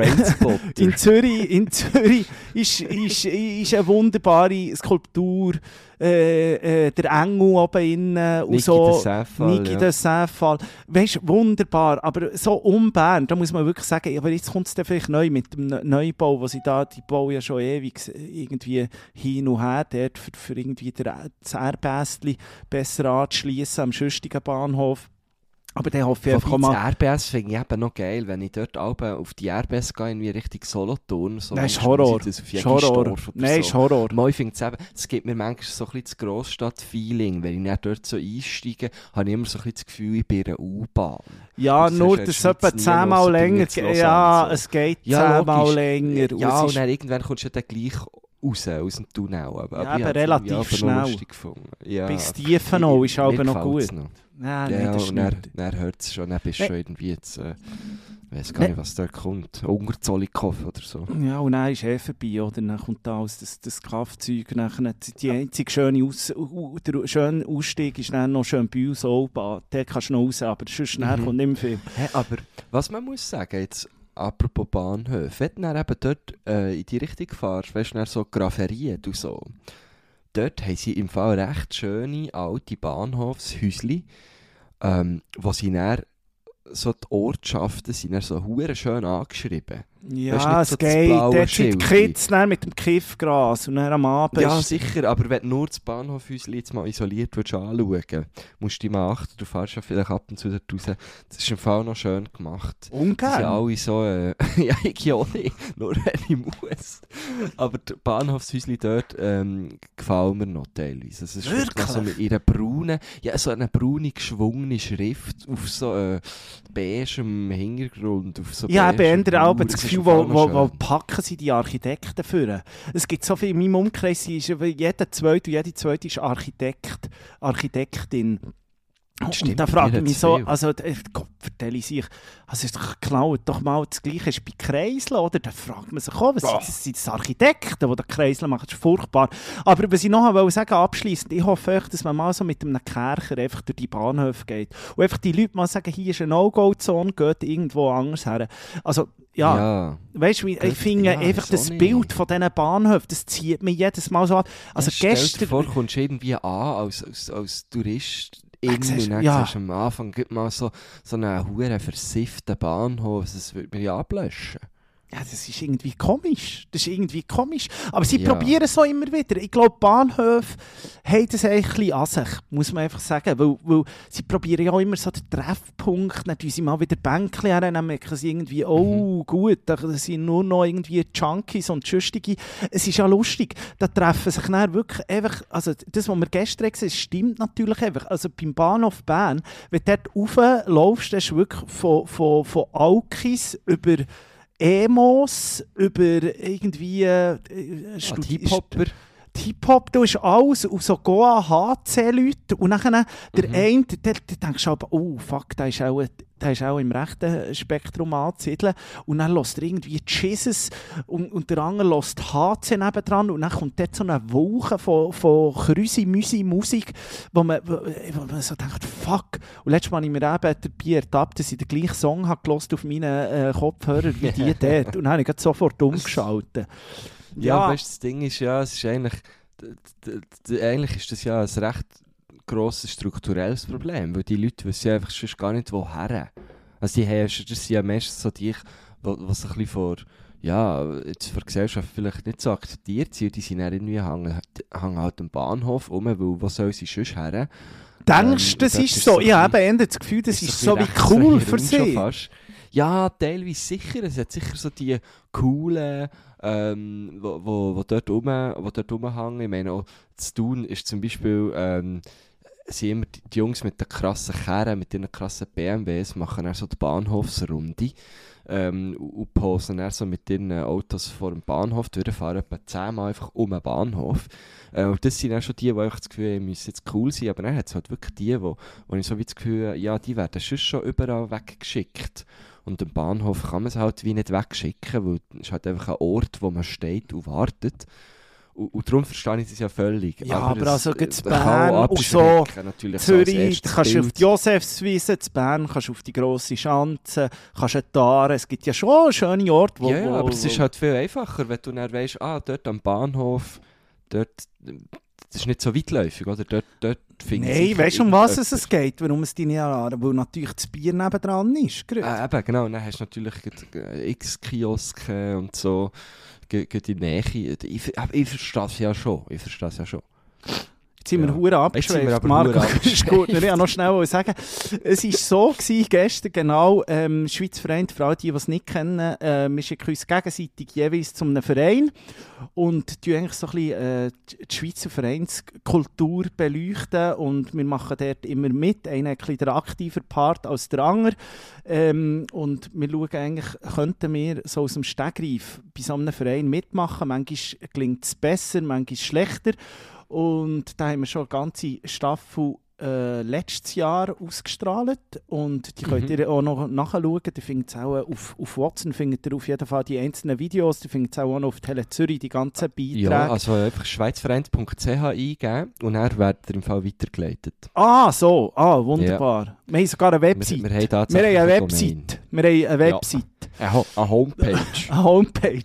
in Zürich, in Zürich ist, ist, ist eine wunderbare Skulptur, äh, äh, der Engel oben innen und Niki so. Niki ja. der Säfall. Weißt wunderbar. Aber so um Bern, da muss man wirklich sagen, aber jetzt kommt es dann vielleicht neu mit dem Ne- Neubau, wo sie da, die bauen ja schon ewig irgendwie hin und her, dort für, für irgendwie der, das Erdbästli besser anzuschliessen am Schüstigen Bahnhof. Aber dann hoffe ich einfach mal. das RBS finde ich eben noch geil, wenn ich dort oben auf die RBS gehe, irgendwie Richtung Solothurn. So Nein, ist Horror. Das auf Ist Horror. Nein, so. ist Horror. Ich finde es eben, es gibt mir manchmal so ein bisschen das Grossstadt-Feeling. Wenn ich dann dort so einsteige, habe ich immer so ein bisschen das Gefühl, ich bin in einer U-Bahn. Ja, Das nur, dass es etwa zehnmal länger geht. Ja, es geht Ja, zehnmal länger. Und Ja, und ist- dann irgendwann kommst du dann gleich raus, aus dem Tunnel. Aber, Ja, aber relativ schnell. Ja, bis Tiefenau ist aber noch gefällt's gut. Noch. Nein, Ja, und dann, nicht. dann hört es schon, dann bist du schon irgendwie jetzt, äh, ich weiß gar nicht, was da kommt, Ungerzollikov oder so. Ja, und dann ist eh vorbei, oder? Dann kommt da alles das, das Kraftzeug. Nachher, die einzige schöne Aus, der schöne Ausstieg ist dann noch schön bei uns Olbahn. Der kannst du noch raus, aber sonst Mhm. kommt nicht mehr viel. Hä, aber was man muss sagen, jetzt apropos Bahnhöfe, wenn du eben dort äh, in die Richtung fährst, weißt du, so Graferien und so, dort haben sie im Fall recht schöne alte Bahnhofshäusli, ähm, wo sie dann so die Ortschaften sind dann so hure schön angeschrieben. Ja, es so das geht. Dort sind die. Kids mit dem Kiffgras und dann am Abend Ja, sicher, aber wenn du nur das Bahnhofhäuschen jetzt mal isoliert würdest anschauen musst du dich mal achten, du fährst ja vielleicht ab und zu dort raus. Das ist im Fall noch schön gemacht. Die sind ungern. alle so, äh, ja, ich auch nicht, nur wenn ich muss. Aber die Bahnhofshäuschen dort ähm, gefallen mir noch teilweise. Es ist wirklich so mit ihrer braunen, ja, so eine braune, geschwungene Schrift auf so äh, beigem Hintergrund. Auf so Ich habe beigem eher auch das Gefühl, wo, wo, wo packen sie die Architekten für? Es gibt so viel in meinem Umkreis, ist jeder zweite und jede zweite ist Architekt, Architektin. Stimmt, und da frage ich mich so, also äh, Gott vertelle ich sich, also ist doch mal das Gleiche ist bei Kreiseln, oder? Da fragt man sich auch, was sind das, sind das Architekten, die da Kreisel machen, das ist furchtbar. Aber was ich noch wollte sagen, abschließend, ich hoffe echt, dass man mal so mit einem Kercher einfach durch die Bahnhöfe geht und einfach die Leute mal sagen, hier ist eine No-Go-Zone, geht irgendwo anders her. Also, ja, ja. weißt du, wie- Gut, ich finde ja, einfach das nicht? Bild von diesen Bahnhöfen, das zieht mich jedes Mal so an. Also ja, stell dir gestern... vor, kommst du irgendwie an als, als, als Tourist in siehst und dann ja. siehst du am Anfang gib mal so, so einen huren versifften Bahnhof, das würde mir ja ablöschen. Ja, das ist irgendwie komisch. Das ist irgendwie komisch. Aber sie Ja. probieren es so immer wieder. Ich glaube, Bahnhöfe haben das eigentlich ein bisschen an sich, muss man einfach sagen. Weil, weil sie probieren ja immer so den Treffpunkt, dann tun sie mal wieder Bänkchen her, dann merken sie irgendwie, oh gut, da sind nur noch irgendwie Junkies und Schüstige. Es ist ja lustig, da treffen sich dann wirklich einfach, also das, was wir gestern gesehen haben, stimmt natürlich einfach. Also beim Bahnhof Bern, wenn du dort raufläufst, dann ist wirklich von, von, von Alkis über Emos, über irgendwie äh, Ah, Studi- die Hip-Hopper. Hip-Hop, du ist alles und so Goa HC-Leute und nachher der Mhm. eine, der, der denkst du aber, oh fuck, der ist auch, der ist auch im rechten Spektrum anzusiedeln und dann lässt er irgendwie Jesus und, und der andere lässt HC nebendran und dann kommt dort so eine Wolke von, von Krüsi-Müsi-Musik, wo man, wo, wo man so denkt, fuck. Und letztes Mal habe ich mir eben dabei ertappt, dass ich den gleichen Song habe auf meinen äh, Kopfhörer wie die dort und dann habe ich sofort umgeschaltet. Ja, weißt du, das Ding ist ja, es ist eigentlich, eigentlich ist das ja ein recht grosses strukturelles Problem, weil die Leute wissen ja einfach sonst gar nicht, woher. Also die haben, das sind ja meistens so die, was ein bisschen vor, ja, jetzt von der Gesellschaft vielleicht nicht so akzeptiert sind, und die sind dann irgendwie hängen, hängen halt am Bahnhof rum, weil wo soll sie sonst her? Denkst Ähm, du, das dort ist ist so? Ich habe eben das Gefühl, das ist so wie cool für sie. Ja, teilweise sicher. Es hat sicher so die coolen, ähm, wo, wo, wo, dort rum, wo dort rumhängen. Ich meine, auch zu tun ist zum Beispiel, ähm, sind immer die, die Jungs mit den krassen Kerren, mit den krassen BMWs, machen dann so die Bahnhofsrunde. Ähm, und posen dann so mit ihren Autos vor dem Bahnhof durch, fahren etwa zehnmal einfach um den Bahnhof. Äh, und das sind dann schon die, die einfach das Gefühl haben, müssen jetzt cool sein, aber dann hat es halt wirklich die, wo, wo ich so wie das Gefühl ja, die werden sonst schon überall weggeschickt. Und am Bahnhof kann man es halt wie nicht wegschicken, weil es ist halt einfach ein Ort, wo man steht und wartet. Und, und darum verstehe ich das ja völlig. Ja, aber es, also äh, man kann Bern und so, natürlich so Zürich, du kannst auf Bild. die Josefswiese, zu Bern kannst du auf die grosse Schanze, kannst du die Aare, es gibt ja schon schöne Orte, wo... Ja, ja, wo, aber es ist wo- halt viel einfacher, wenn du dann weißt, ah, dort am Bahnhof, dort, das ist nicht so weitläufig, oder? Dort, dort finde ich Nein, weißt du, um was es, geht, warum es deine Aare, weil natürlich das Bier nebendran ist. gerade. Äh, eben, genau, dann hast du natürlich äh, x Kioske und so, ge- gerade in der Nähe. Ich, ich verstehe es ja schon, ich verstehe es ja schon. Jetzt sind wir Ja. hure wir abgeschweift. Marco, ist gut. Ich noch schnell sagen. Es war so gewesen, gestern genau, ähm, Schweizer Verein, für alle, die, die es nicht kennen, äh, wir schicken uns gegenseitig jeweils zu einem Verein und die eigentlich so ein bisschen äh, die Schweizer Vereinskultur beleuchten und wir machen dort immer mit. Einer ein bisschen den aktiver Part als der andere ähm, und wir schauen eigentlich, könnten wir so aus dem Stegreif bei so einem Verein mitmachen. Manchmal gelingt es besser, manchmal schlechter. Und da haben wir schon eine ganze Staffel äh, letztes Jahr ausgestrahlt. Und die könnt Mhm. ihr auch noch nachschauen. Ihr findet auch auf, auf Watson, findet ihr auf jeden Fall die einzelnen Videos. Ihr findet auch noch auf Tele Zürich, die ganzen Beiträge. Ja, also einfach schweizvereins.ch eingeben und dann werdet ihr im Fall weitergeleitet. ah, so. Ah, wunderbar. Wir haben sogar eine Wir, Website. wir haben Wir, haben eine. Website. Wir haben eine Website. Eine, Ho eine Homepage. Eine Homepage.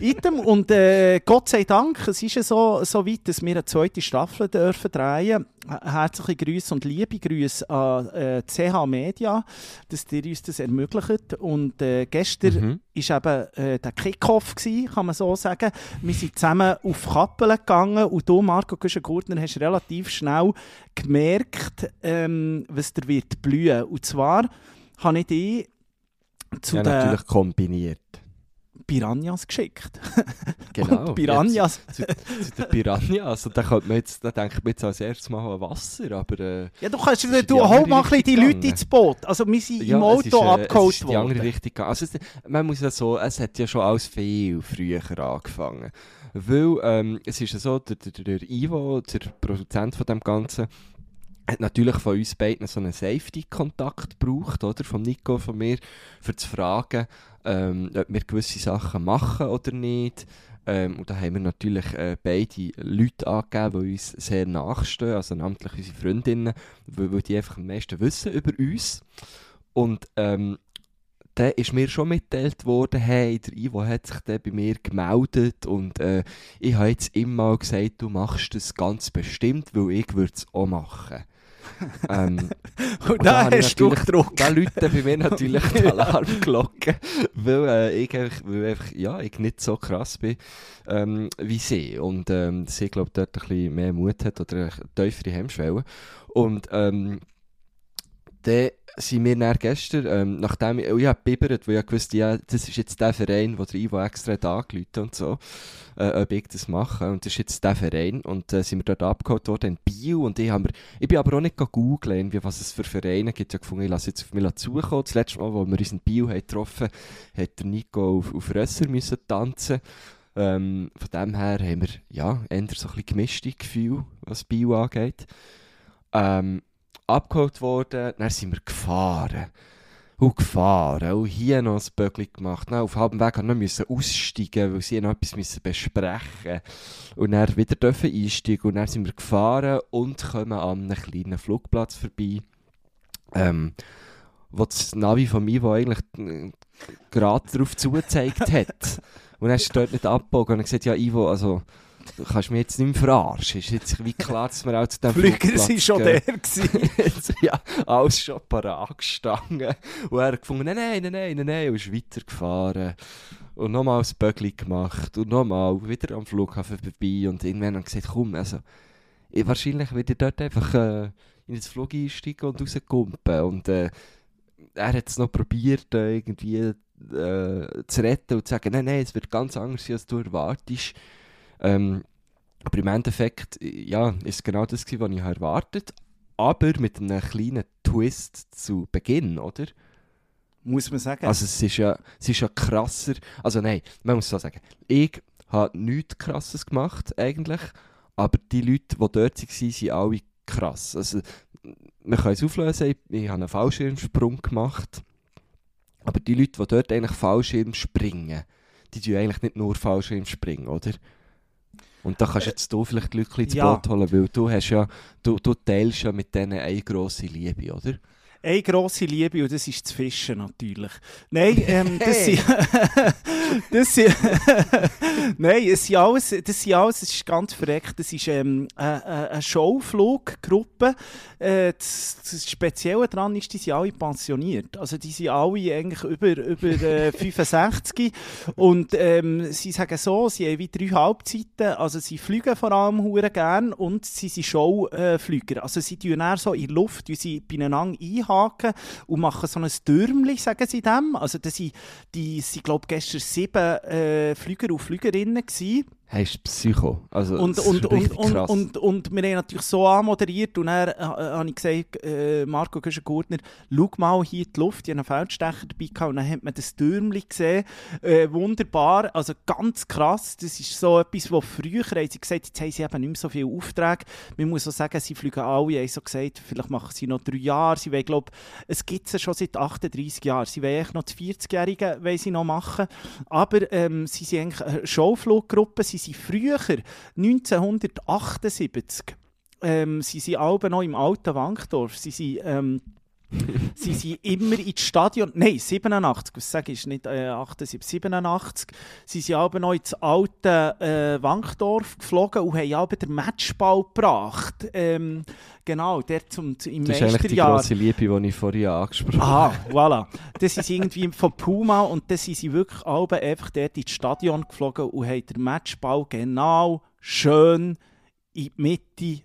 Item. Und äh, Gott sei Dank, es ist ja so, so weit, dass wir eine zweite Staffel dürfen drehen. Herzliche Grüße und liebe Grüße an äh, CH Media, dass ihr uns das ermöglicht. Und äh, gestern Mhm. ist eben äh, der Kickoff gewesen, kann man so sagen. Wir sind zusammen auf Kappeln gegangen und du, Marco Güschen-Gurtner, hast relativ schnell gemerkt, ähm, was dir wird blühen. Und zwar habe ich dich zu Ja, natürlich kombiniert. Piranhas geschickt. Genau. Und Piranhas. Ja, zu, zu den Piranhas. Und da, könnte man jetzt, da denkt man jetzt als erstes mal an Wasser, aber... Äh, Ja, du kannst in du hol mal ein die Leute ins Boot. Also wir sind ja, im Auto äh, abgeholt ist die andere worden. Richtung. Also, es, man muss ja so, es hat ja schon alles viel früher angefangen. Weil ähm, es ist ja so, der, der, der Ivo, der Produzent von dem Ganzen, hat natürlich von uns beiden so einen Safety-Kontakt gebraucht, oder? Von Nico, von mir, für zu fragen, ähm, ob wir gewisse Sachen machen oder nicht. Ähm, und da haben wir natürlich äh, beide Leute angegeben, die uns sehr nachstehen, also namentlich unsere Freundinnen, weil, die einfach am meisten wissen über uns. Und ähm, dann ist mir schon mitgeteilt worden, hey, der Ivo hat sich dann bei mir gemeldet und äh, ich habe jetzt immer gesagt, du machst das ganz bestimmt, weil ich würde es auch machen. ähm, Und da hast du Druck. da läuten bei mir natürlich die Alarmglocken, weil äh, ich, einfach, weil einfach, ja, ich nicht so krass bin ähm, wie sie. Und ähm, sie, glaube dort ein bisschen mehr Mut hat oder eine tiefere Hemmschwelle. Und ähm, dann sind wir dann gestern, ähm, nachdem ich, oh, ich habe gebibbert, weil ich gewusst ja, das ist jetzt der Verein, wo der Ivo extra hat angerufen und so, äh, ob ich das mache. Und das ist jetzt der Verein. Und äh, sind wir dort abgeholt worden in Bio. Und ich, hab mir, ich bin aber auch nicht googeln, was es für Vereine gibt. Ich habe gefunden, ich lasse jetzt auf mich zukommen. Das letzte Mal, als wir uns in Bio haben getroffen haben, hat der Nico auf, auf Rösser müssen tanzen ähm, Von dem her haben wir ja, eher so ein bisschen gemischte Gefühle, was Bio angeht. Ähm, abgeholt worden, dann sind wir gefahren. Und gefahren. Und hier noch ein Böckchen gemacht. Dann auf halbem Weg haben wir aussteigen, weil sie noch etwas besprechen Und dann wieder dürfen einsteigen. Und dann sind wir gefahren und kommen an einem kleinen Flugplatz vorbei. Ähm, wo das Navi von mir, wo eigentlich äh, gerade darauf zugezeigt hat. Und dann ist er dort nicht abgebogen und er gesagt, ja Ivo, also du kannst mich jetzt nicht mehr verarschen. Ist jetzt wie klar, dass wir auch zu dem Flüger sind schon der gewesen. Ja, alles schon parat gestanden. Und er hat gefunden, nein, nein, nein, nein, nein, nein, und ist weitergefahren. Und nochmal das Böckli gemacht und nochmal wieder am Flughafen vorbei und irgendwann haben gesagt, komm, also, ich, wahrscheinlich wird er dort einfach äh, in das Flug einsteigen und rauskumpen. Und äh, er hat es noch probiert, äh, irgendwie äh, zu retten und zu sagen, nein, nein, es wird ganz anders sein, als du erwartest. Ähm, aber im Endeffekt, ja, ist es genau das gewesen, was ich erwartet aber mit einem kleinen Twist zu Beginn, oder? Muss man sagen. Also es ist ja, es ist ja krasser, also nein, man muss so sagen, ich habe nichts krasses gemacht eigentlich, aber die Leute, die dort waren, sind alle krass. Also, wir können es auflösen, ich, ich habe einen Fallschirmsprung gemacht Aber die Leute, die dort eigentlich Fallschirm springen, die tun eigentlich nicht nur Fallschirm springen, oder? Und da kannst jetzt du vielleicht Leute ins Ja. Boot holen, weil du hast ja, du, du teilst ja mit denen eine grosse Liebe, oder? Eine grosse Liebe und das ist das Fischen natürlich. Nein, ähm, das Hey. sind... das sind... Nein, es sind alles, das sind alles, es ist ganz verreckt, das ist ähm, eine, eine- Showfluggruppe. Äh, das, das Spezielle daran ist, die sind alle pensioniert. Also die sind alle eigentlich über, über äh, 65 und ähm, sie sagen so, sie haben wie drei Halbzeiten, also sie fliegen vor allem hure gern und sie sind Showflüger. Also sie tun dann so in der Luft, wie sie beieinander einhaken und machen so ein Türmli, sagen sie dem. Also das sind, die sind glaube gestern sieben äh, Flüger und Flügerinnen gewesen. Heißt Psycho. Also, Und, das ist und, und, richtig und, krass. und, und wir haben natürlich so anmoderiert und dann äh, äh, habe ich gesagt, äh, Marco Güschen-Gurtner, schau mal hier in die Luft, ich hatte einen Feldstecher dabei gehabt und dann hat man das Türmli gesehen, äh, wunderbar, also ganz krass, das ist so etwas, wo früher haben sie gesagt, jetzt haben sie eben nicht mehr so viele Aufträge, man muss auch sagen, sie fliegen alle, haben so gesagt, vielleicht machen sie noch drei Jahre, sie wollen, glaube es gibt sie schon seit 38 Jahren, sie wollen eigentlich noch die 40-Jährigen wollen sie noch machen, aber ähm, sie sind eigentlich eine Showfluggruppe, sie sind früher, 1978, ähm, sie sind alle noch im alten Wankdorf, sie sind... Ähm, sie sind immer ins Stadion, nein, 87, was sage ich, nicht äh, 78, 87, sie sind aber noch ins alte äh, Wankdorf geflogen und haben aber den Matchball gebracht. Ähm, genau, der zum, zum, im das ist eigentlich die Meisterjahr. grosse Liebe, die ich vorhin angesprochen Ah, habe. voilà. Das ist irgendwie von Puma und das sind sie wirklich alle einfach dort ins Stadion geflogen und haben den Matchball genau schön in die Mitte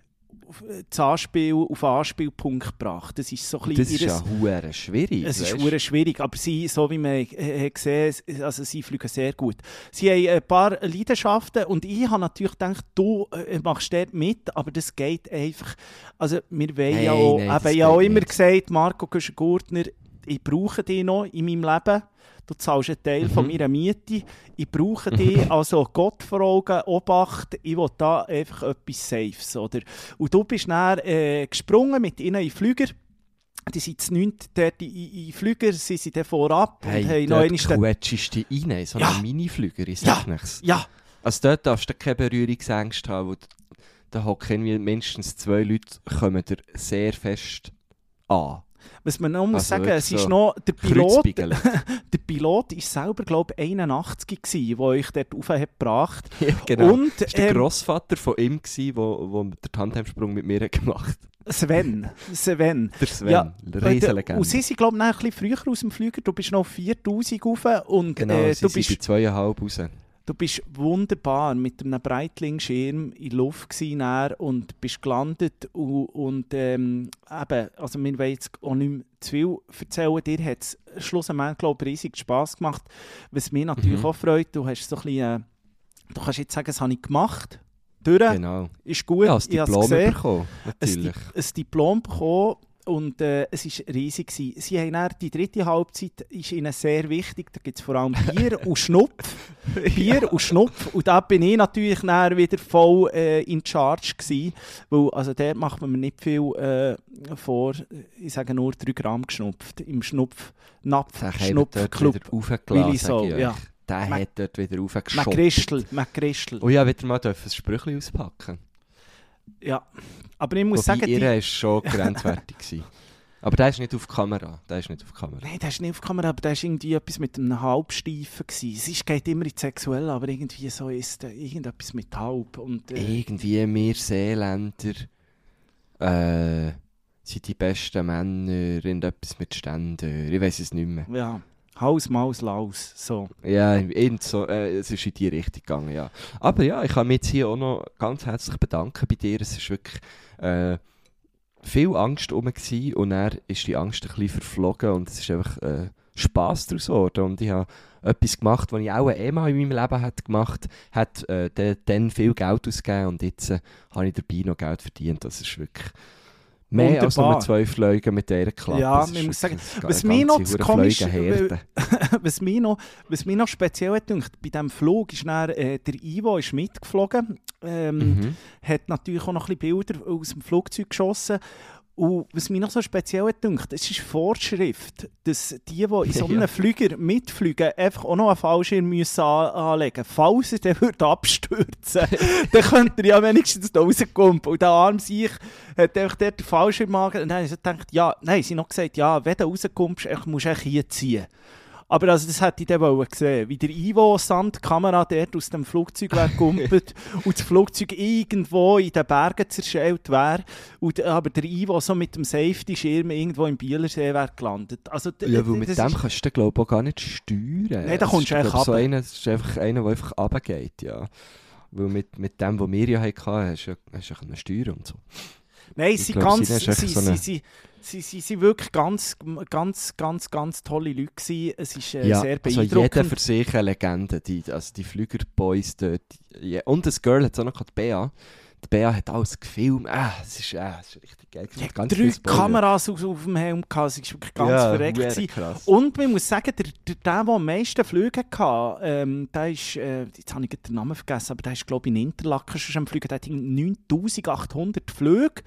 das Anspiel, auf Anspielpunkt gebracht. Das ist so ein Das ist ihres- ja hure schwierig. es ist hure schwierig, aber sie, so wie man äh, gesehen also sie fliegen sehr gut. Sie haben ein paar Leidenschaften und ich habe natürlich gedacht, du äh, machst dort mit, aber das geht einfach. Also wir wollen ja Nein, auch, nein, eben, habe auch immer nicht. gesagt, Marco Gurtner, ich brauche dich noch in meinem Leben. Du zahlst einen Teil von Mhm. meiner Miete. Ich brauche dich, also Gott vor Augen, Obacht. Ich will da einfach etwas Safes. Oder? Und du bist dann äh, gesprungen mit ihnen in Flüger. Die sind zu neunt dort in, in, Flüger, sie sind dann vorab Hey, und haben noch dort den- quetschst du dich rein, in so Ja. einen Miniflüger, ich Ja. sag nichts. Ja, Also dort darfst du keine Berührungsängste haben, weil da hocken mindestens zwei Leute, kommen dir sehr fest an. Was man noch muss Also sagen, es wirklich ist so noch, der Pilot, der Pilot ist selber, glaube ich, 81 gewesen, der euch dort rauf hat gebracht. ja, genau. Und war der ähm, Grossvater von ihm, der wo, wo den Tandemsprung mit mir hat gemacht Sven, Sven. Der Sven, Ja, der Riesenlegende. Und sie sind, glaube ich, noch ein bisschen früher aus dem Flüger. Du bist noch auf 4000 rauf und genau, äh, sie du, bist, bei zweieinhalb raus. Du bist wunderbar mit einem Breitling-Schirm in der Luft gewesen und bist gelandet. Und, und ähm, eben, also wir wollen jetzt auch nicht mehr zu viel erzählen. Dir hat es schlussendlich, glaube ich, riesig Spass gemacht. Was mich natürlich Mhm. auch freut, du hast so ein bisschen, äh, du kannst jetzt sagen, das habe ich gemacht. Durch, Genau. ist gut, Ja, ich es Diplom gesehen. bekommen, ein, natürlich. Di ein Diplom bekommen und äh, es war riesig. Gewesen. Sie haben dann, die dritte Halbzeit ist ihnen sehr wichtig, da gibt es vor allem Bier und Schnupf. Bier und Schnupf und da bin ich natürlich dann wieder voll äh, in charge gewesen, weil also dort macht man mir nicht viel äh, vor, ich sage nur 3 Gramm geschnupft, im Schnupfnapf, Der Schnupfclub. Willi so, ich ja. Der Mac- hat dort wieder Mac raufgeschoben. Christel, Mac Christel. Oh ja, wieder mal ein Sprüchli auspacken. Ja, aber ich muss Wobei, sagen, die, ihre war schon grenzwertig. gewesen. Aber der ist nicht auf Kamera. Der ist nicht auf Kamera. Nein, das ist nicht auf Kamera, aber das war irgendwie etwas mit einem Halbsteifen. gewesen. Es ist, geht immer ins Sexuelle, aber irgendwie so ist äh, irgendetwas mit Halb. Und, äh, Irgendwie wir Seeländer äh, sind die besten Männer, irgendetwas mit Ständer. Ich weiß es nicht mehr. ja, Haus, Maus, Laus. So. Ja, irgend so, äh, es ist in die Richtung gegangen, ja. Aber ja, ich kann mich jetzt hier auch noch ganz herzlich bedanken bei dir. Es ist wirklich äh, viel Angst gewesen und dann ist die Angst ein bisschen verflogen und es ist einfach äh, Spass daraus geworden. Und ich habe etwas gemacht, was ich auch einmal in meinem Leben hat gemacht hat, äh, dann viel Geld ausgegeben und jetzt äh, habe ich dabei noch Geld verdient. Das ist wirklich mehr als nur zwei Flüge mit dieser Klappe. Ja, man muss sagen, was mir noch komisch- was, mich noch, was mich noch speziell gedacht, bei diesem Flug ist dann, äh, der Ivo ist mitgeflogen. Ähm, Mhm. hat natürlich auch noch ein bisschen Bilder aus dem Flugzeug geschossen. Und was mich noch so speziell dünkt, es ist Vorschrift, dass die, die in so einem Ja. Flüger mitfliegen, einfach auch noch einen Fallschirm müssen an anlegen Falls er dann würde abstürzen dann könnte er ja wenigstens da rauskommen. Und der arme sich hat einfach dort den Fallschirm angelegt. Und dann habe ich so gedacht, ja, nein, sie haben noch gesagt, ja, wenn du rauskommst, musst du hier ziehen. Aber also, das hätte ich dann wollen sehen, wie der Ivo samt Kamera dort aus dem Flugzeug wäre gegumpelt und das Flugzeug irgendwo in den Bergen zerschellt wäre. Und, aber der Ivo so mit dem Safety-Schirm irgendwo im Bielersee wäre gelandet. Also, Ja, weil mit dem ist- kannst du, glaube ich, auch gar nicht steuern. Nein, da kommst du einfach glaub, so einer, Das ist einfach einer, der einfach runtergeht, ja. Weil mit, mit dem, was wir ja hatten, hast du ja, hast du ja steuern und so. Nein, sie ganz, sie ist echt sie, so sie, eine- sie, sie, sie, sie wirklich ganz, ganz, ganz, ganz tolle Leute gewesen. Es ist äh, ja, sehr also jeder beeindruckend. für sich eine Legende. Die, also die Flügerboys dort. Ja. Und das Girl hat auch noch die Bea. Die Bea hat alles gefilmt. Ah, es ist, ah, es ist richtig geil. Die hat drei. Kameras auf, auf dem Helm gehabt, sie war wirklich ganz ja, verreckt. krass. Und man muss sagen, der, der, der, der am meisten Flüge hatte, ähm, der ist, äh, jetzt habe ich den Namen vergessen, aber der ist, glaube ich, in Interlaken schon am Fliegen, der hat irgendwie 9800 Flüge.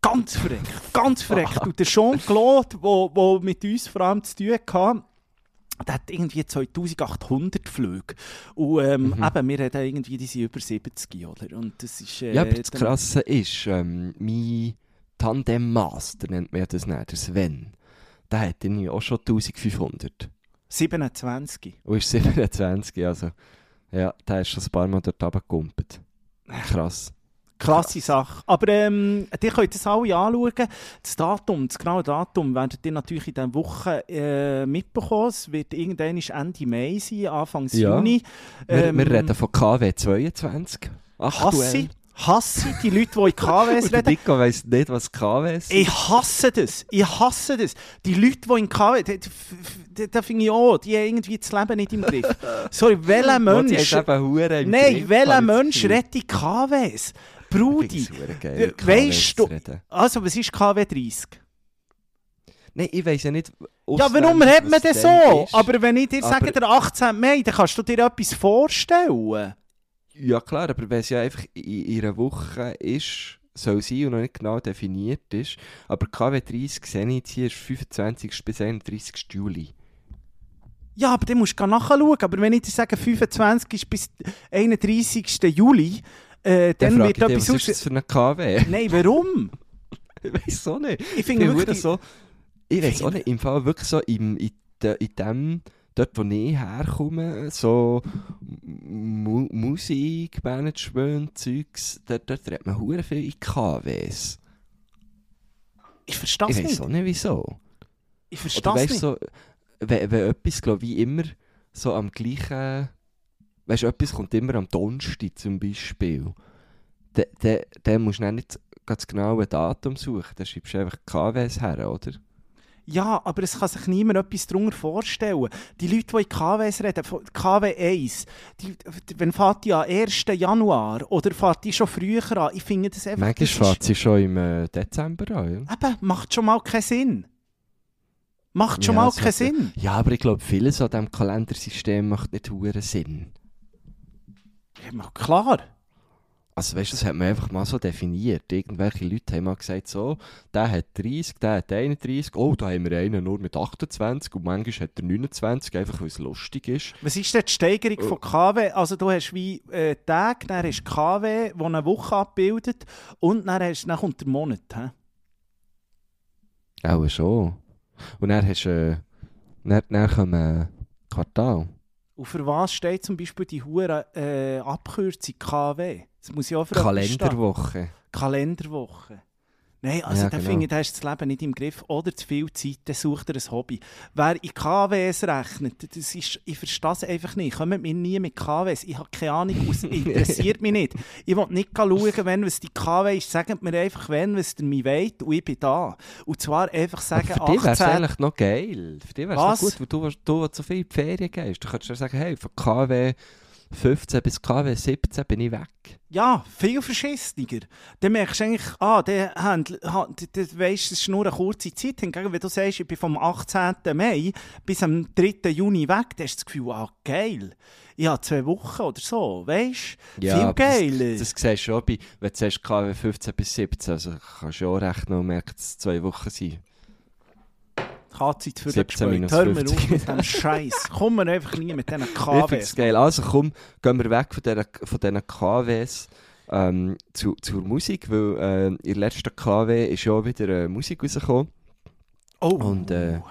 Ganz verreckt, ganz verreckt. Und der Jean Claude, der wo mit uns vor allem zu tun hatte, der hat irgendwie 2800 Flüge. Und ähm, Mhm. eben, wir reden irgendwie, die sind über 70, oder? Und das ist... Äh, Ja, aber das Krasse ist, ähm, mein Tandem-Master nennt man ja das nicht, der Sven. Der hat irgendwie auch schon 1500. 27. Und ist 27, also. Ja, der ist schon ein paar Mal dort runtergekumpelt. Krass. Krasse Sache. Aber ähm, ihr könnt das alle anschauen. Das Datum, das genaue Datum, werdet ihr natürlich in dieser Woche äh, mitbekommen. Es wird irgendwann Ende Mai sein, Anfang Ja. Juni. Wir, Ähm, wir reden von KW 22. Hasse, hasse die Leute, die in KWs reden. Dico weiss nicht, was KW ist. Ich hasse das. Ich hasse das. Die Leute, die in KW, da, finde ich auch, die haben irgendwie das Leben nicht im Griff. Sorry, welcher Mensch... Nein, Nein, welcher Mensch redet in KWs? Brudi, Äh, weisst du- also was ist KW 30? Nein, ich weiss ja nicht. Ja, warum hat man das dann so? ist. Aber wenn ich dir Aber- sage, der 18. Mai, dann kannst du dir etwas vorstellen. Ja, klar, aber wenn es ja einfach in, in einer Woche ist, soll sein und noch nicht genau definiert ist. Aber KW 30 sehe ich jetzt hier ist 25. bis 31. Juli. Ja, aber dann musst du nachschauen. Aber wenn ich dir sage, 25 ist bis 31. Juli, äh, dann, wird ich etwas was ist das für eine KW? Nein, warum? ich weiß auch nicht. Ich Ich finde wirklich... so, ich weiß auch nicht, im Fall wirklich so im, in, de, in dem, dort wo ich herkomme, so Mu Musikmanagement, Zeugs, dort, dort redet man hure viel in KWs. Ich verstehe Ich es weiß nicht. auch nicht wieso. Ich verstehe es nicht. so, wenn, wenn etwas, glaube ich, immer so am gleichen. Weißt du, etwas kommt immer am Donnerstag zum Beispiel. Dann da, da musst du nicht ganz genau ein Datum suchen. Dann schreibst du einfach KWs her, oder? Ja, aber es kann sich niemand etwas darunter vorstellen. Die Leute, die in KWs reden, KW 1, die, wenn fährt die am 1. Januar oder fährt die schon früher an? Ich finde das einfach... Manchmal fährt sie schon im äh, Dezember an. Ja, Eben, macht schon mal keinen Sinn. Macht schon Ja, mal keinen Sinn. ja aber ich glaube, vieles an diesem Kalendersystem macht nicht hure Sinn. Ja, mal klar. Also weißt du, das hat man einfach mal so definiert. Irgendwelche Leute haben mal gesagt, so, der hat 30, der hat 31, oh, da haben wir einen nur mit 28 und manchmal hat er 29, einfach weil es lustig ist. Was ist denn die Steigerung Oh. von KW? Also du hast wie äh, Tag, dann hast KW, der eine Woche abbildet und dann, hast, dann kommt der Monat. He? Auch schon. Und dann hast du, äh, dann, dann kommen Quartal. Und für was steht zum Beispiel die hure äh, Abkürzung KW? Das muss ja auch. Kalenderwoche. Kalenderwoche. Nein, also Ja, da genau. finde ich, da hast das Leben nicht im Griff. Oder zu viel Zeit, dann sucht er ein Hobby. Wer in KWs rechnet, das ist, ich verstehe es einfach nicht. Kommt mir nie mit KWs. Ich habe keine Ahnung, es interessiert mich nicht. Ich will nicht schauen, wenn was die KW ist. Sagt mir einfach, wenn was ihr mich wollt und ich bin da. Und zwar einfach sagen, Aber für dich wäre es 18... eigentlich noch geil. Für dich wäre es gut, weil du, du, du so viel in die Ferien gehst. Du könntest ja sagen, hey, von KW 15 bis KW 17 bin ich weg. Ja, viel verschissener. Dann merkst du eigentlich, ah, der, weisst, es ist nur eine kurze Zeit. Hingegen, wenn du sagst, ich bin vom 18. Mai bis am 3. Juni weg, dann hast du das Gefühl, ah, geil. Ich habe zwei Wochen oder so, weißt du? viel aber geiler. Das, das siehst du auch bei, wenn du sagst KW 15 bis 17, also kannst du auch rechnen und merken, dass es zwei Wochen sind. K-Zeit für 17 minus Hör mir 50. auf mit dem Scheiß. Komm mir einfach nie mit diesen KWs. geil. Also komm, gehen wir weg von diesen von diesen KWs ähm, zu, zur Musik, weil äh, in der letzten KW ist ja wieder äh, Musik rausgekommen. Oh. Und äh, ich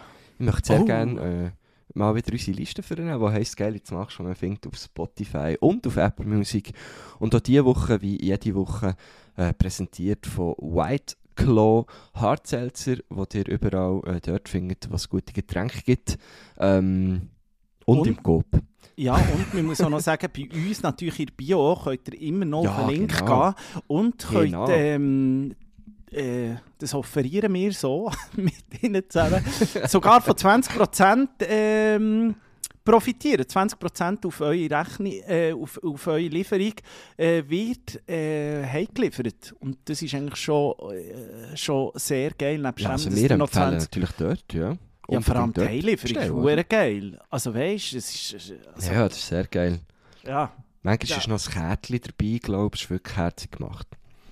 möchte sehr Oh. gerne äh, mal wieder unsere Liste vornehmen, die heisst «Geil, jetzt machst du», man findet auf Spotify und auf Apple Music. Und auch diese Woche, wie jede Woche, äh, präsentiert von White Claw Hard Seltzer, wo ihr überall äh, dort findet, was gute Getränke gibt. Ähm, und, Und? im Coop. Ja, und man muss auch noch sagen, bei uns natürlich in Bio könnt ihr immer noch Ja, auf den Link genau. gehen und könnt Genau. ähm, äh, das offerieren wir so mit ihnen zusammen, sogar von 20% ähm, profitieren. 20% auf eure Rechnung, äh, auf, auf eure Lieferung äh, wird äh, heimgeliefert. Und das ist eigentlich schon, äh, schon sehr geil. Nebst Ja, also wir empfehlen 20 natürlich dort, ja. ja, vor allem die dort Heimlieferung ist geil. Also weißt du, es ist... Also, Ja, das ist sehr geil. ja, Manchmal Ja. ist noch ein Kärtchen dabei, glaube ich, ist wirklich herzig gemacht.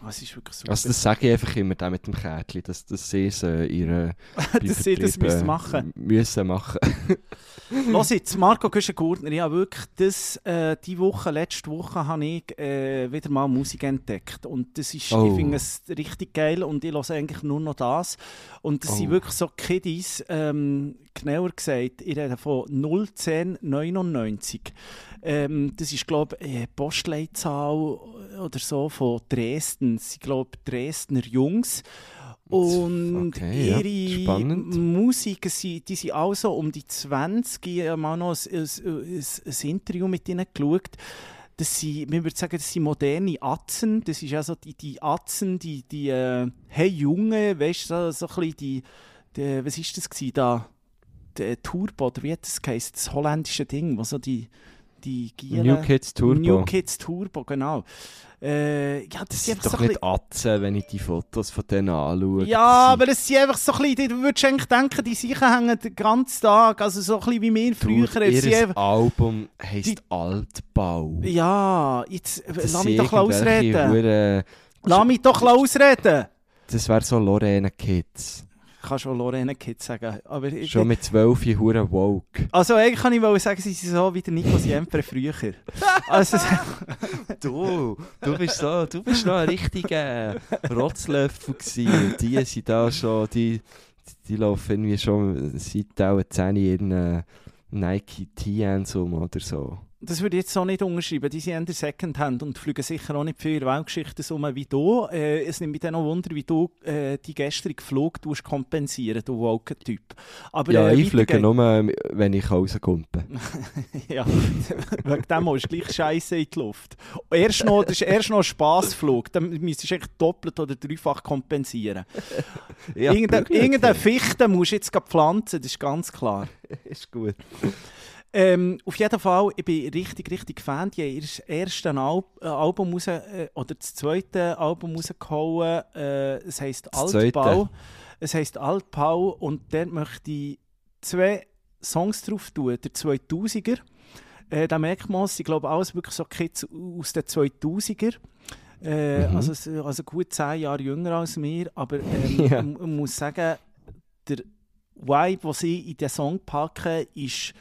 Es ist wirklich super. Also das sage ich einfach immer, da mit dem Kärtchen, dass, dass sie es äh, ihre dass sie das müssen machen müssen machen. Los jetzt, Marco Güschen-Gurtner, ja wirklich, das, äh, die Woche, letzte Woche habe ich äh, wieder mal Musik entdeckt und das ist, Oh. ich finde es richtig geil und ich höre eigentlich nur noch das und das sind Oh. wirklich so Kiddies, ähm, genauer gesagt, ich rede von 01099. Ähm, das ist glaube ich äh, Postleitzahl oder so von Dresden, sind glaube ich Dresdner Jungs und Okay, ja, ihre spannend. Musik, sie, die sind auch so um die 20. Ich habe mal noch ein, ein, ein, ein Interview mit ihnen geschaut. Das sind, man würde sagen, das sind moderne Atzen. Das ist also die, die Atzen, die, die äh, hey Junge, weißt du, so, so ein bisschen die, die, was ist das gewesen, da? Der Turbo, oder wie hat das geheißen? Das holländische Ding, wo so die, die Giele- New Kids Turbo. New Kids Turbo, genau. Äh, ja, das, das einfach doch so nicht Atzen, wenn ich die Fotos von denen anschaue. ja, aber es sind einfach so ein bisschen, du würdest eigentlich denken, die Sicher hängen den ganzen Tag, also so ein bisschen wie wir früher. Ihr einfach, Album heisst Die- Altbau. ja, jetzt Das lass mich doch ausreden. Hure- Lass mich doch ausreden. Das wäre so Lorena Kids. Ich kann schon Lorena Kids sagen. Aber ich, Schon mit 12 Hure woke. also eigentlich kann ich wollen sagen, sie sind so wie der Nico Siempre früher. Also, Du, du bist so, du bist noch ein richtiger Rotzlöffel gewesen. Die sind da schon, die, die laufen irgendwie schon seit auch 10 in ihren Nike TNs um oder so. Das würde ich jetzt so nicht unterschreiben. Die sind eher Secondhand und fliegen sicher auch nicht für ihre Weltgeschichte so wie du. Äh, es nimmt mich dann auch Wunder, wie du äh, die gestrige Flug kompensieren, du Woken-Typ. Aber, ja, äh, ich fliege nur, wenn ich rauskomme. Ja, wegen dem ist gleich Scheiße in die Luft. Erst noch, das ist erst noch ein Spassflug. Dann müsstest du eigentlich doppelt oder dreifach kompensieren. Ja, Irgendeine, irgendeine Fichte musst du jetzt pflanzen, das ist ganz klar. Ist gut. Ähm, auf jeden Fall, ich bin richtig, richtig Fan. Die haben ihr erstes Al äh, Album raus, äh, oder das zweite Album rausgehauen. Äh, es heisst Das Altbau. Es heisst Altbau und dort möchte ich zwei Songs drauf tun. Der 2000er. Äh, da merkt man, es sind glaube ich alles wirklich so Kids aus den 2000er. Äh, Mhm. also, also gut zehn Jahre jünger als mir, aber ähm, Ja. ich, ich muss sagen, der Vibe, den sie in den Song packen, ist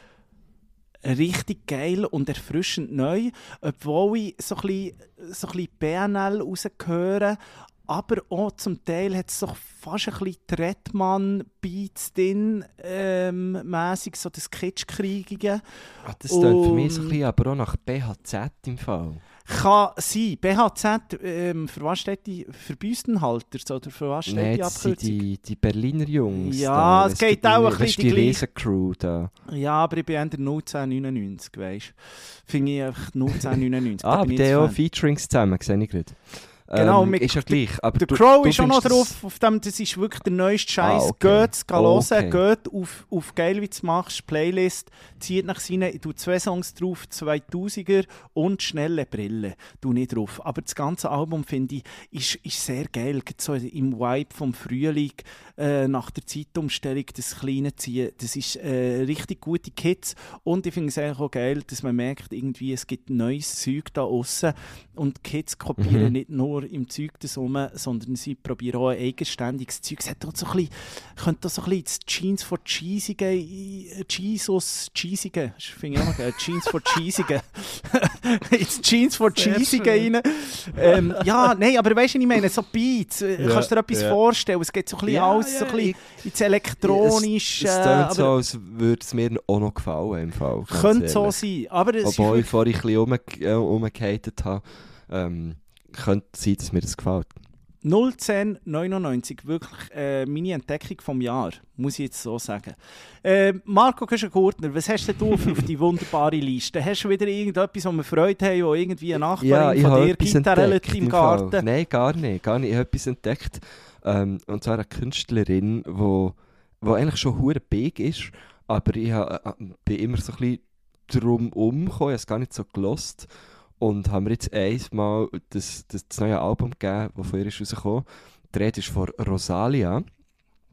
richtig geil und erfrischend neu, obwohl ich so ein bisschen, so ein bisschen BNL rausgehöre, aber auch zum Teil hat es doch fast ein bisschen Tretmann-Beats drin, ähm, mässig, so das Kitschkriegige. Ah, das klingt für mich so ein bisschen aber auch nach BHZ im Fall. Kann sein. BHZ, ähm, für was steht die? Für Büstenhalters oder für was steht Nein, die Abkürzung? die, die Berliner Jungs. Ja, da. es geht auch ein das bisschen ist die gleiche- Riesen-Crew da. Ja, aber ich bin eher 1999, weißt du. Finde ich einfach 1999. Ah, aber haben auch. Featurings zusammen, sehe ich gerade. Genau, ähm, mit- ist ja gleich. Aber Der du- Crow du ist auch noch drauf, auf dem, das ist wirklich der neueste Scheiß. Ah, okay. Geht es hören, Okay. geht auf, auf «Geil, wie du machst», Playlist, zieht nach rein, ich tue zwei Songs drauf, 2000er und «Schnelle Brille», tu nicht drauf. Aber das ganze Album, finde ich, ist, ist sehr geil, so im Vibe vom Frühling, äh, nach der Zeitumstellung, das kleine Ziehen, das ist äh, richtig gute Kids und ich finde es eigentlich auch geil, dass man merkt, irgendwie, es gibt neues Zeug da außen und die Kids kopieren Mhm. nicht nur im Zeug das rum, sondern sie probieren auch ein eigenständiges Zeug. Es hat auch so ein bisschen, könnte auch so ein bisschen das Jeans for Cheesige, äh, Jesus Cheesige, das finde ich auch geil, Jeans for Cheesige, ins Jeans for Cheesige rein. Ähm, ja, nein, aber weißt du, was ich meine, so Beats, äh, Ja, kannst du dir etwas ja. vorstellen? Es geht so ein bisschen Ja, alles so ein bisschen ins Elektronische, Es, es tönt so, als würde es mir auch noch gefallen im Fall. könnte so sein. Aber Obwohl ich vorhin ein bisschen umge äh, umgehatet habe, ähm, könnte sein, dass mir das gefällt. 01099, wirklich äh, meine Entdeckung vom Jahr, muss ich jetzt so sagen. Äh, Marco Köschen-Gurtner, was hast denn du auf, auf die wunderbare Liste? Hast du wieder irgendetwas, wo wir Freude haben, wo irgendwie eine Nachbarin von habe dir etwas Gitarre im im Fall. Garten? Nein, gar nicht. Gar nicht. Ich habe etwas entdeckt. Ähm, und zwar eine Künstlerin, die wo, wo eigentlich schon hure big ist, aber ich ha, äh, bin immer so ein bisschen drum umgekommen, ich habe es gar nicht so gelost und haben mir jetzt einmal das, das, das neue Album gegeben, das von ihr ist rausgekommen. Die Rede ist von Rosalia.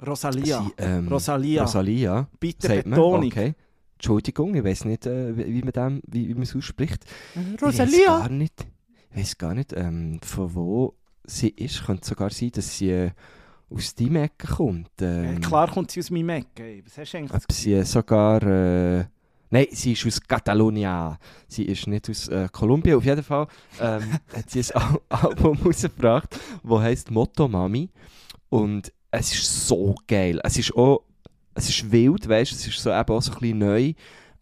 Rosalia. Sie, ähm, Rosalia. Rosalia. Bitte. Betonung. Okay. Entschuldigung, ich weiß nicht, äh, wie, man dem, wie, wie man es ausspricht. Ich weiß Rosalia. gar nicht, ich weiß gar nicht ähm, von wo sie ist. Könnte sogar sein, dass sie äh, aus deinem Ecke kommt. Äh, Ähm, klar kommt sie aus meinem Eck. ey. Was hast du eigentlich Ob sie sogar. Äh, nein, sie ist aus Catalonia. Sie ist nicht aus äh, Kolumbien. Auf jeden Fall ähm, hat sie ein Al Album rausgebracht, das heisst Motto Mami. Und es ist so geil. Es ist auch. Es ist wild, weißt du? Es ist so eben auch so ein bisschen neu.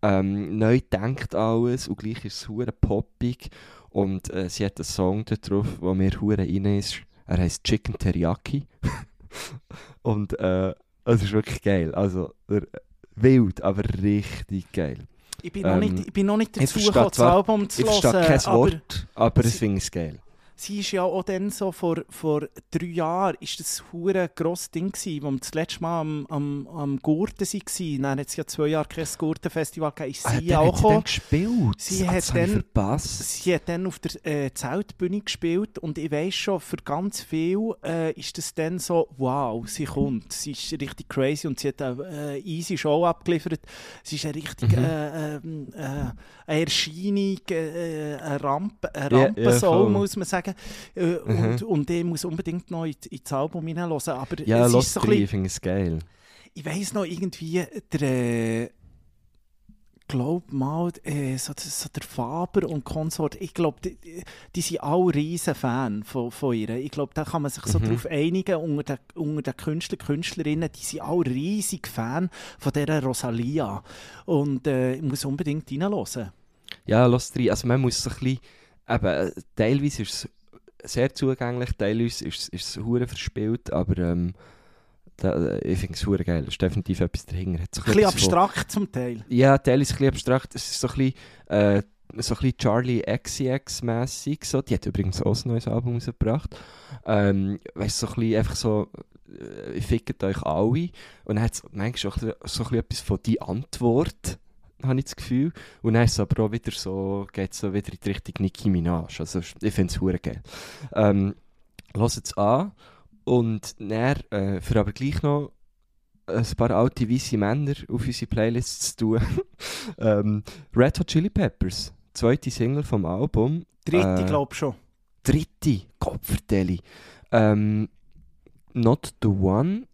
Ähm, neu denkt alles und gleich ist es hure poppig. Und äh, sie hat einen Song da drauf, der mir hure rein ist. Er heißt Chicken Teriyaki. und äh, es ist wirklich geil. Also er, wild, aber richtig geil. Ich bin, noch ähm, nicht, ich bin noch nicht ich dazu gekommen, das Album zu Ich verstehe hören. kein aber Wort, aber ich sie- finde es geil. Sie ist ja auch dann so, vor, vor drei Jahren ist das hure grosses Ding gewesen, wo wir das letzte Mal am, am, am Gurten waren. Dann hat es ja zwei Jahre kein Gurtenfestival gegeben. Ist Ah, sie der auch hat sie gespielt. Sie Ah, hat das ich dann- verpasst. Sie hat dann auf der äh, Zeltbühne gespielt und ich weiss schon, für ganz viel äh, ist das dann so, wow, sie kommt. Sie ist richtig crazy und sie hat eine äh, easy Show abgeliefert. Sie ist eine richtig Mhm. äh, ähm, äh, eine Erscheinung, äh, eine Rampe, eine Rampensau, voll. muss man sagen. Äh, Mhm. und, und ich muss unbedingt noch in, in das Album hineinhören. Aber Ja, es ist so ein bisschen, es geil. ich weiss noch irgendwie, der, äh, glaub mal, äh, so, so der Faber und Konsort, ich glaube, die, die- die sind alle riesen Fan von, von ihr. Ich glaube, da kann man sich so Mhm. darauf einigen, unter den, unter den Künstler, Künstlerinnen, die sind alle riesig Fan von dieser Rosalia. Und äh, ich muss unbedingt reinhören. Ja, los rein. Also man muss so ein bisschen, eben, teilweise ist es sehr zugänglich, teilweise ist, es- ist es hure verspielt, aber ähm, da, äh, ich finde es hure geil. Es ist definitiv etwas dahinter. Hat so Ein bisschen abstrakt zum Teil. Ja, teilweise ein bisschen abstrakt. Es ist so ein bisschen, äh, so ein bisschen Charlie XCX-mässig. So. Die hat übrigens auch ein neues Album rausgebracht. Ähm, weißt du, so ein bisschen einfach so, äh, fickt euch alle. Und dann hat es manchmal auch so ein bisschen etwas von die Antwort, habe ich das Gefühl. Und dann ist es aber auch wieder so, geht so wieder in die Richtung Nicki Minaj. Also ich finde es hure geil. Ähm, Hört es an. Und dann, äh, für aber gleich noch ein paar alte weiße Männer auf unsere Playlists zu tun. ähm, Red Hot Chili Peppers, zweite Single vom Album. Dritte, Äh, glaube ich schon. Dritte, Kopfverteli. Ähm, Not the One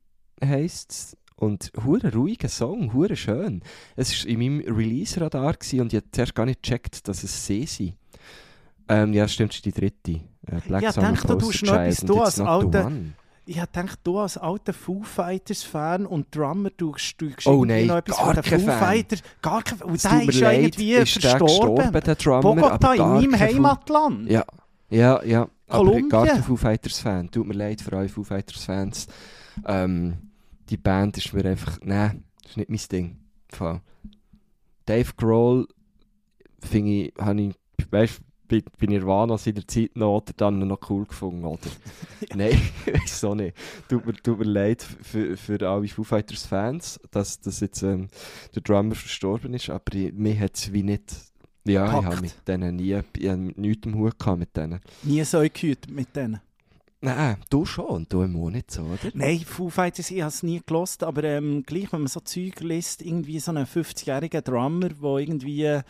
heisst es. Und hure ruhiger Song, hure schön. Es war in meinem Release-Radar und ich habe zuerst gar nicht gecheckt, dass es sie sind. Ähm, ja, stimmt, es ist die dritte. Äh, Black Ja, Summer denk, du tust noch etwas, du als alter-. Ich gedacht, du als alter Foo Fighters-Fan und Drummer, du, du Oh nein, noch etwas gar von den Foo. Fighters. Gar kein Und der ist leid, irgendwie ist verstorben. gestorben, der Drummer, Bogota, aber in meinem Heimatland. Ja, ja, ja. Aber Kolumbien. gar kein Foo Fighters Fan. Tut mir leid für alle Foo Fighters Fans. Ähm, die Band ist mir einfach, nein, das ist nicht mein Ding. Dave Grohl finde ich, habe ich, weißt, bei, bei Nirvana seiner Zeit noch oder dann noch cool gefunden, oder? Nein, weiß auch nicht. Tut mir, tut mir leid für, für alle Foo Fighters Fans, dass, dass jetzt ähm, der Drummer verstorben ist, aber ich, mir hat es wie nicht... Ja, ich Gepackt. habe mit denen nie, ich habe nichts im Hut gehabt mit denen. Nie so gehört mit denen. Nein, du schon und du im nicht so, oder? Nein, Foo Fighters, ich habe es nie gelost, aber ähm, gleich, wenn man so Zeug liest, irgendwie so einen 50-jährigen Drummer, der irgendwie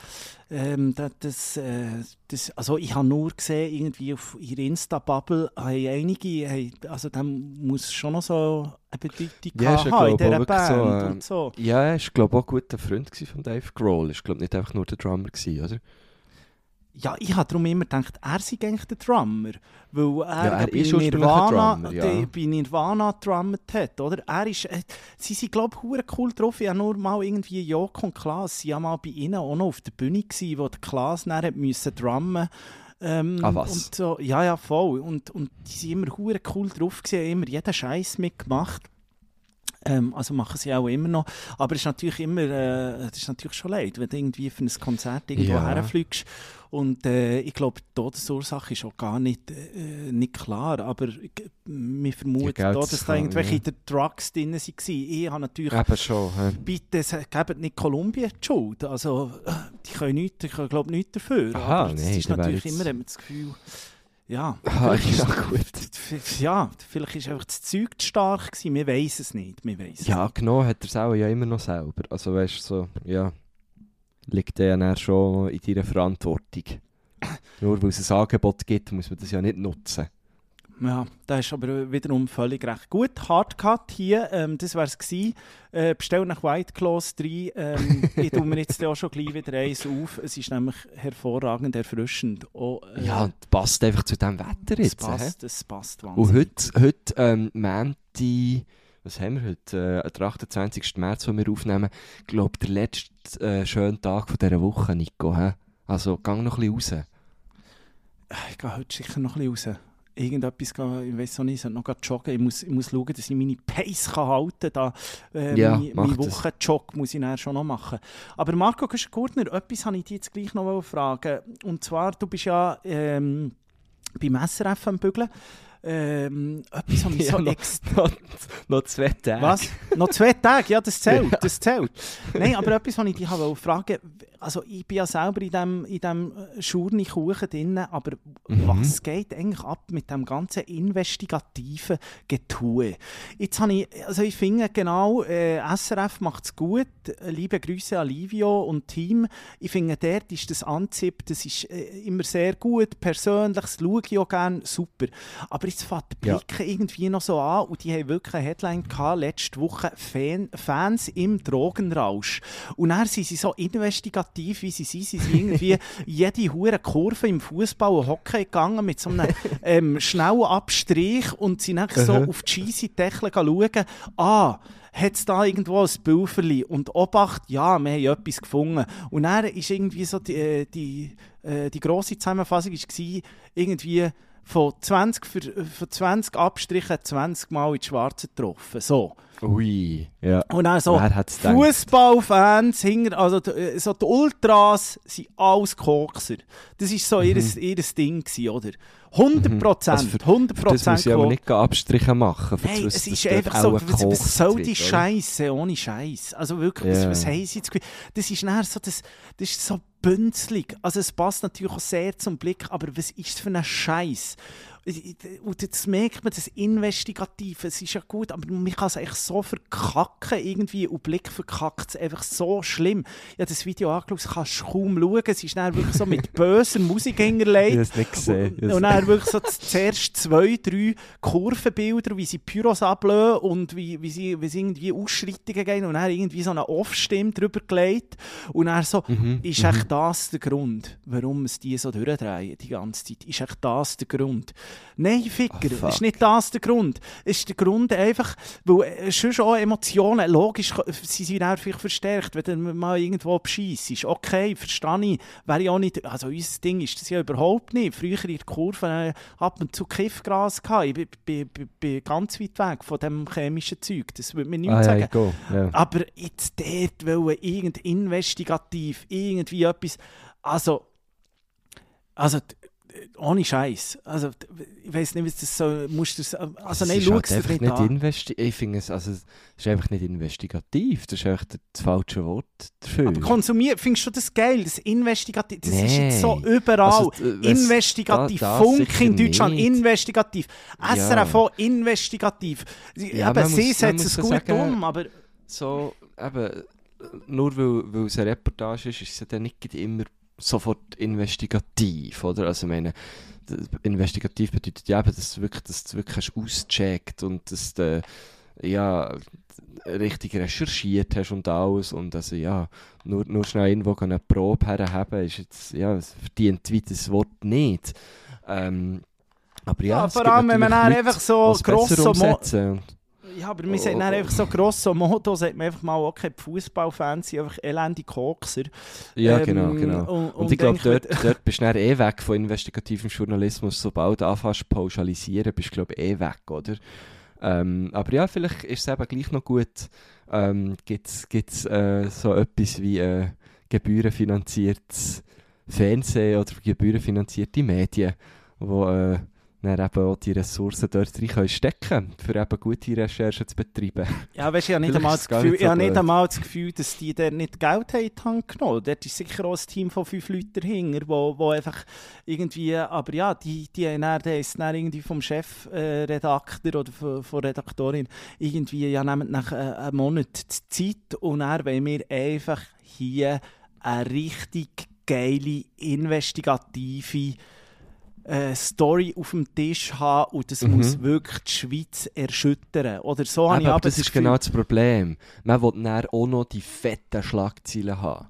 ähm, das, äh, das, also ich habe nur gesehen, irgendwie auf ihrer Insta-Bubble haben einige, haben, also dann muss schon noch so eine Bedeutung Ja, haben in dieser wirklich so, Band ähm, und so. Ja, er war glaube auch ein guter Freund von Dave Grohl. Er war glaube nicht einfach nur der Drummer, gewesen, oder? Ja, ich habe darum immer gedacht, er sei eigentlich der Drummer. Weil er, Ja, er bei Nirvana, Drummer, ja. bei Nirvana gedrummt hat. Oder? Er ist, äh, sie sind, glaube ich, cool drauf. Ich habe nur mal irgendwie Joko und Klaas, sie waren mal bei ihnen auch noch auf der Bühne, gewesen, wo der Klaas dann müssen drummen ähm, Ah, was? Und so, ja, ja, voll. Und, und die sind immer cool drauf gewesen, immer jeden Scheiß mitgemacht. Ähm, also machen sie auch immer noch. Aber es ist natürlich immer, äh, es ist natürlich schon leid, wenn du irgendwie für ein Konzert irgendwo Ja. herfliegst. Und äh, ich glaube, die Todesursache ist auch gar nicht, äh, nicht klar. Aber ich- wir vermuten Ja, da, dass da irgendwelche ja. Drugs drin waren. Ich habe natürlich Eben schon. hä? bitte gebt nicht Kolumbien die Schuld. Also, äh, die können nichts, die können, glaube nichts dafür. Aha, aber es nein, ist natürlich jetzt- immer hat man das Gefühl, ja, Ah, vielleicht ja, gut. ja, vielleicht ist einfach das Zeug zu stark gewesen. Wir wissen es nicht. Wir weiss es Ja, genau hat er es auch ja immer noch selber. Also weißt du, so, ja, liegt der dann schon in deiner Verantwortung. Nur weil es ein Angebot gibt, muss man das ja nicht nutzen. Ja, da ist aber wiederum völlig recht. Gut, Hardcut hier, ähm, das wäre es gewesen. Äh, bestell nach White Claws 3. Ähm, ich tue mir jetzt auch schon gleich wieder eins auf. Es ist nämlich hervorragend erfrischend. Auch, äh, Ja, und passt einfach zu diesem Wetter es jetzt. hä? passt, es passt Und wahnsinnig. heute, heute ähm, was haben wir heute? Äh, der 28. März, wo wir aufnehmen. Ich glaube, der letzte äh, schöne Tag von dieser Woche, Nico. Hä? Also, gang noch ein bisschen raus. Ich gehe heute sicher noch ein bisschen raus. Irgendetwas, gehen, ich weiß auch nicht, ich noch joggen. Ich muss, ich muss schauen, dass ich meine Pace kann halten kann. Äh, Ja, meine das. Wochenjog muss ich dann schon noch machen. Aber Marco Gurtner, etwas habe ich dich jetzt gleich noch fragen. Und zwar, du bist ja ähm, beim SRF am Bügeln. Ähm, etwas habe ich Ja, so noch- noch, noch zwei Tage. Was? Noch zwei Tage? Ja, das zählt. Ja. Das zählt. Nein, aber etwas, was ich dich wollte fragen also ich bin ja selber in diesem in dem äh, Schurni-Kuchen drin, aber Mhm. was geht eigentlich ab mit dem ganzen investigativen Getue? Jetzt habe ich, also ich finde genau, äh, SRF macht es gut, liebe Grüße an Livio und Team. Ich finde, dort ist das Anzip, das ist äh, immer sehr gut, persönlich, das schaue ich auch gerne, super. Aber jetzt fängt der Ja. Blick irgendwie noch so an und die haben wirklich eine Headline gehabt, letzte Woche, Fan, Fans im Drogenrausch. Und dann sind sie so investigativ, wie sie sind, sie sind irgendwie jede hure Kurve im Fußball und Hockey gegangen mit so einem ähm, schnellen Abstrich und sind dann so auf die Scheisse-Deckel schauen, ah, hat es da irgendwo ein Bilferli und Obacht, ja, wir haben etwas gefunden. Und dann ist irgendwie so die, äh, die, äh, die grosse Zusammenfassung war irgendwie von 20, für, von 20 Abstrichen 20 Mal ins Schwarze getroffen. So. Ui, ja. Und dann so? Fußballfans, also die, äh, so die Ultras sind alles Kokser. Das war so ihr, ihr Ding, gewesen, oder? 100 Mhm. Prozent, Also für- 100 Für das muss Prozent ich aber nicht Abstriche machen. Das, es ist einfach so, auch was, soll die? Scheiße ohne Scheiß? Also wirklich, Ja. was, was haben sie jetzt Das ist nachher so, das, das ist so bünzlig. Also es passt natürlich auch sehr zum Blick, aber was ist das für ein Scheiß? Und jetzt merkt man, das Investigative, es ist ja gut, aber man kann es echt so verkacken irgendwie und Blick verkackt es einfach so schlimm. Ich habe das Video angeschaut, das kannst du kaum schauen, es ist dann wirklich so mit böser Musik Ich habe es nicht gesehen. Und, und dann wirklich so zuerst zwei, drei Kurvenbilder, wie sie Pyros ablösen und wie, wie, sie, wie sie irgendwie Ausschreitungen gehen und dann irgendwie so eine Off-Stimme drüber gelegt. Und dann so, Mhm, ist echt das der Grund, warum es die so durchdrehen die ganze Zeit? Ist echt das der Grund? Nein, Ficker, Ah, fuck. ist nicht das der Grund. Es ist der Grund einfach, weil äh, schon schon Emotionen, logisch, sie sind auch vielleicht verstärkt, wenn du mal irgendwo bescheissst. Okay, verstehe ich. Wäre ich auch nicht, also unser Ding ist das ja überhaupt nicht. Früher in der Kurve äh, ab und zu Kiffgras gehabt. Ich bin, bin, bin, ganz weit weg von dem chemischen Zeug. Das würde mir nichts Ah, sagen. ja. Ja. Aber jetzt dort wollen irgend investigativ irgendwie etwas. Also, Also, ohne Scheiß. Also, ich weiß nicht, was das so. Musst das, also, Es nein, ist schau halt es einfach nicht nicht an. Ich finde es, also, es ist einfach nicht investigativ. Das ist einfach das falsche Wort dafür. Aber konsumieren, findest du das geil? Das Investigativ, das ist Nee. jetzt so überall. Also, äh, wes- investigativ, da- Funk in Deutschland, nicht. investigativ. Ja. SRF investigativ. Sie- Ja, eben, sie setzen es gut sagen- um, aber so, eben, nur weil, weil es eine Reportage ist, ist es ja dann nicht immer sofort investigativ, oder? Also, ich meine, investigativ bedeutet ja eben, dass du wirklich, dass du wirklich hast ausgecheckt und dass du, ja, richtig recherchiert hast und alles und also, ja, nur, nur schnell irgendwo eine Probe herhaben, ist jetzt, ja, es verdient wie das Wort nicht. Ähm, aber ja, ja, vor allem, wenn man einfach so grosso Ja, aber wir sagen Oh, dann oh. einfach so grosso Modo, sagt man einfach mal, okay, die Fußballfans sind einfach elende Kokser. Ja, Ähm, genau, genau. Und, Und, ich glaube, dort, dort bist du dann eh weg von investigativem Journalismus. Sobald du anfängst pauschalisieren, bist du, glaube ich, eh weg, oder? Ähm, aber ja, vielleicht ist es eben gleich noch gut, ähm, gibt es äh, so etwas wie äh, gebührenfinanziertes Fernsehen oder gebührenfinanzierte Medien, wo äh, dann eben auch die Ressourcen dort rein können stecken für eben gute Recherchen zu betreiben. Ja, weißt du, ich habe nicht, einmal das Gefühl, so ich habe nicht einmal das Gefühl, dass die dort nicht Geld haben in die Hand genommen. Dort ist sicher auch ein Team von fünf Leuten dahinter, wo, wo einfach irgendwie, aber ja, die, die haben dann, der ist dann irgendwie vom Chefredakteur äh, oder von, von Redaktorin irgendwie, ja, nehmen nach äh, einem Monat die Zeit und dann wollen wir einfach hier eine richtig geile, investigative äh, Story auf dem Tisch haben und das Mhm. muss wirklich die Schweiz erschüttern. Oder so habe ich aber aber das ist Gefühl- genau das Problem. Man will dann auch noch die fetten Schlagzeilen haben.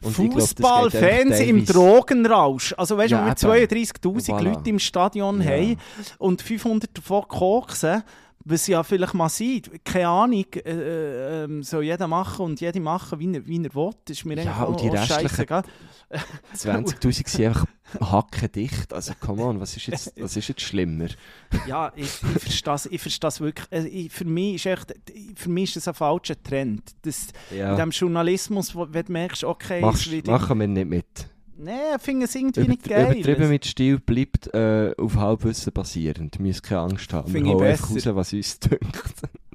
Und ich glaub, das geht Fußball, einfach Fernsehen im Drogenrausch. Also weißt du, Ja, wenn wir eben. 32'000 Voilà. Leute im Stadion Ja. haben und 500 davon koksen, was ja vielleicht mal sein, keine Ahnung, äh, äh, ähm, soll jeder machen und jede machen, wie er, wie er will. Das ist mir Ja, eigentlich und auch, die restlichen- scheissegal. 20'000 sind einfach hackendicht. Also, come on, was ist jetzt, was ist jetzt schlimmer? Ja, ich, ich verstehe es ich verstehe es wirklich. Also, ich, für, mich ist echt, für mich ist das ein falscher Trend. Das, In Ja, diesem Journalismus, wo, wenn du merkst, okay, machst, machen wir nicht mit. Nein, ich finde es irgendwie nicht Übertri geil. übertrieben mit Stil bleibt äh, auf Halbwissen basierend. Wir müssen keine Angst haben. Finde wir hauen einfach raus, was uns dünkt.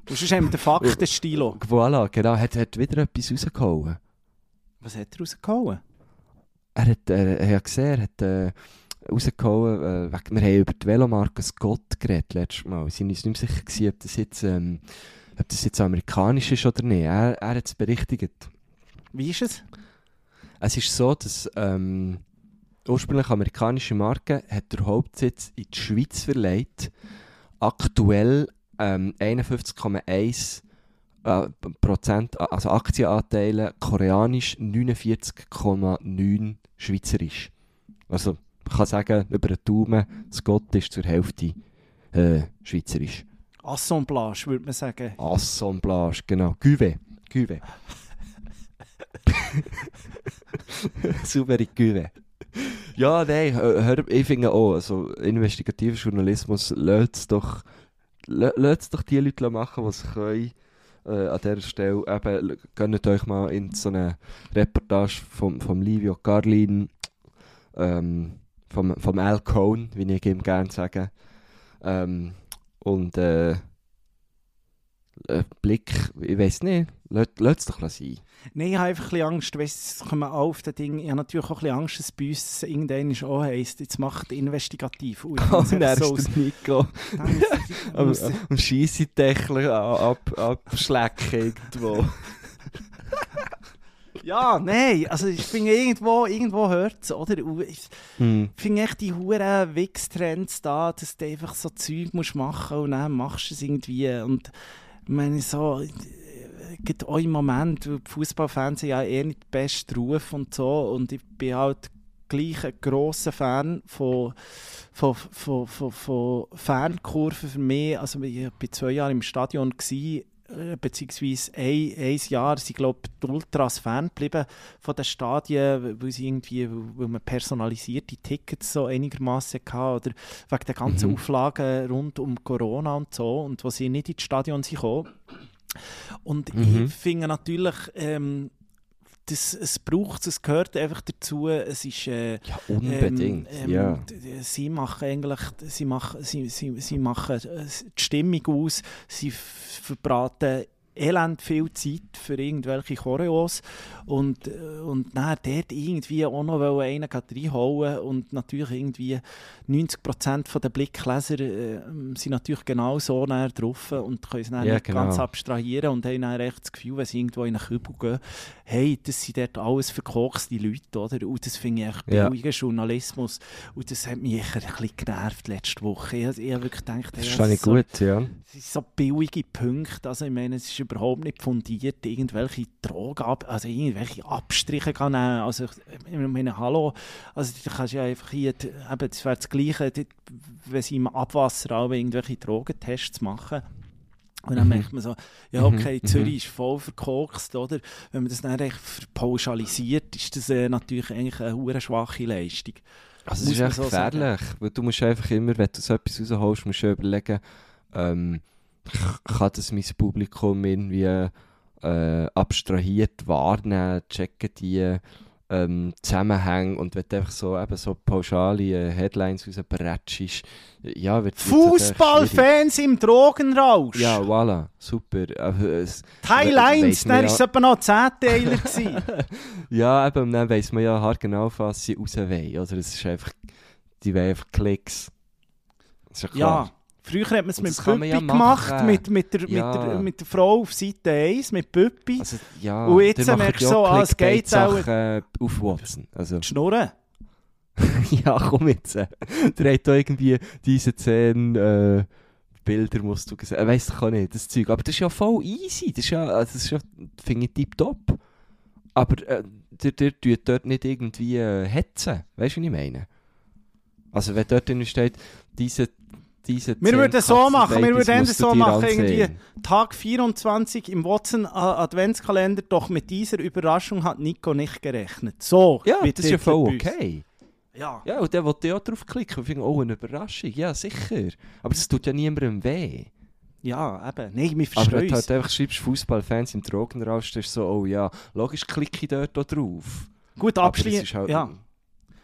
Sonst haben wir den Faktenstilo. Voilà, genau. Hat, hat wieder etwas rausgehauen. Was hat er rausgehauen? Er hat, äh, er hat gesehen, er hat äh, rausgehauen, äh, wir haben über die Velomarke Scott geredet letztes Mal. Wir sind uns nicht mehr sicher gewesen, ob das jetzt, ähm, ob das jetzt amerikanisch ist oder nicht. Er, er hat es berichtigt. Wie ist es? Es ist so, dass ähm, ursprünglich amerikanische Marke hat der Hauptsitz in die Schweiz verlegt. Aktuell ähm, 51,1 äh, Prozent, also Aktienanteile koreanisch, 49,9 schweizerisch. Also man kann sagen, über den Daumen, Scott ist zur Hälfte äh, schweizerisch. Assemblage, würde man sagen. Assemblage, genau. Cuvée. Cuvée. Saubere Cuvée. Ja, nein, hör, ich finde auch, also investigativer Journalismus lässt doch, lä- lässt doch die Leute machen, die es können. Äh, an dieser Stelle eben, gönnt euch mal in so eine Reportage vom, vom Livio Carlin, ähm, vom, vom Al Cohn, wie ich ihm gerne sage. Ähm, und äh, äh, Blick, ich weiß nicht, lass es doch sein. Nein, ich habe einfach ein bisschen Angst, weißt, es kommen auf das Ding. Ich habe natürlich auch ein bisschen Angst, dass bei uns irgendwann auch heisst, jetzt macht investigativ. Ui, Oh, ist dann so ist aus- der Nico am Scheissendächler ab, abschlecken irgendwo. Ja, nein, also ich finde irgendwo, irgendwo hört es, oder? Und Ich Hm. finde echt die huren Wix-Trends da, dass du einfach so Zeug musst machen und dann machst du es irgendwie. Und ich meine, so, gibt auch im Moment, Fußballfans haben ja eher nicht den besten Ruf und so. Und ich bin halt gleich ein grosser Fan von, von, von, von, von Fankurven für mich. Also ich war zwei Jahre im Stadion, gewesen, äh, beziehungsweise ein, ein Jahr sind, glaube ich, die Ultras Fan geblieben von den Stadien, weil, sie irgendwie, weil man personalisierte Tickets so einigermaßen hatte oder wegen der ganzen Mhm. Auflagen rund um Corona und so und wo sie nicht ins Stadion sind gekommen. Und Mhm. ich finde natürlich, ähm, das, es braucht es, gehört einfach dazu. Es ist, äh, Ja, unbedingt. ähm, ähm, ja. Sie machen eigentlich, sie machen, sie, sie, sie machen äh, die Stimmung aus, sie verbraten elend viel Zeit für irgendwelche Choreos und, äh, und dann dort irgendwie auch noch einen reinhauen und natürlich irgendwie 90% der Blickleser äh, sind natürlich genau so näher drauf und können es dann Ja, nicht ganz genau. abstrahieren und haben dann echt das Gefühl, wenn sie irgendwo in einen Kübel gehen, hey, das sind dort alles verkorkste Leute, oder? Und das finde ich echt Ja. billiger Journalismus. Und das hat mich echt ein bisschen genervt letzte Woche. Ich, ich habe wirklich gedacht, Das hey, ist so, gut, ja. es sind so billige Punkte. Also ich meine, es ist überhaupt nicht fundiert, irgendwelche Drogen, also irgendwelche Abstriche kann nehmen. Also ich meine, hallo, also du kannst ja einfach hier, eben, das wäre das Gleiche, wenn sie im Abwasser auch irgendwelche Drogentests machen. Und dann Mhm. merkt man so, ja Mhm, okay, mhm. Zürich ist voll verkorkst, oder? Wenn man das dann echt pauschalisiert, ist das äh, natürlich eigentlich eine hure schwache Leistung. Also es ist echt so gefährlich, weil du musst einfach immer, wenn du so etwas rausholst, musst du überlegen, ähm, kann das mein Publikum irgendwie äh, abstrahiert wahrnehmen, checken die ähm, Zusammenhänge und wenn du einfach so, eben so pauschale äh, Headlines ja, wird wird's natürlich schwierig. Fußballfans im Drogenrausch! Ja, voilà, super. Es, Teil we- 1, weiss man dann ja- war es etwa noch 10 Teiler. ja, eben, dann weiss man ja haargenau, was sie raus wollen. Oder es ist einfach, die wollen einfach Klicks. Ja ja, früher hat man es mit kann Püppi ja gemacht, machen. mit, mit, der, Ja. mit, der, mit der Frau auf Seite 1, mit Püppi. Also, ja, Und jetzt merkst du so, ah, es geht auch- äh, auf Watson. Also, Die Schnurren. ja, komm jetzt. äh. Der hat da irgendwie diese zehn äh, Bilder, musst du gesehen. Äh, weiss ich auch nicht, das Zeug. Aber das ist ja voll easy. Das ist ja, also das ist ja finde ich, tipptopp. Aber äh, der, der tut dort nicht irgendwie äh, hetzen. Weißt du, was ich meine? Also, wenn dort drin steht, diese. Diese Wir würden so machen, wir würden so machen, ansehen. irgendwie. Tag 24 im Watson äh, Adventskalender, doch mit dieser Überraschung hat Nico nicht gerechnet. So, Ja, das ist ja voll okay. Ja. Ja, und der wollte ja drauf klicken und finde, oh, eine Überraschung. Ja, sicher. Aber das tut ja niemandem weh. ja, eben. Nein, wir Aber wenn verstehen du halt einfach schreibst, Fußballfans im Drogenrausch, dann ist so, oh ja, logisch klicke ich dort auch drauf. Gut, abschließend. halt, ja.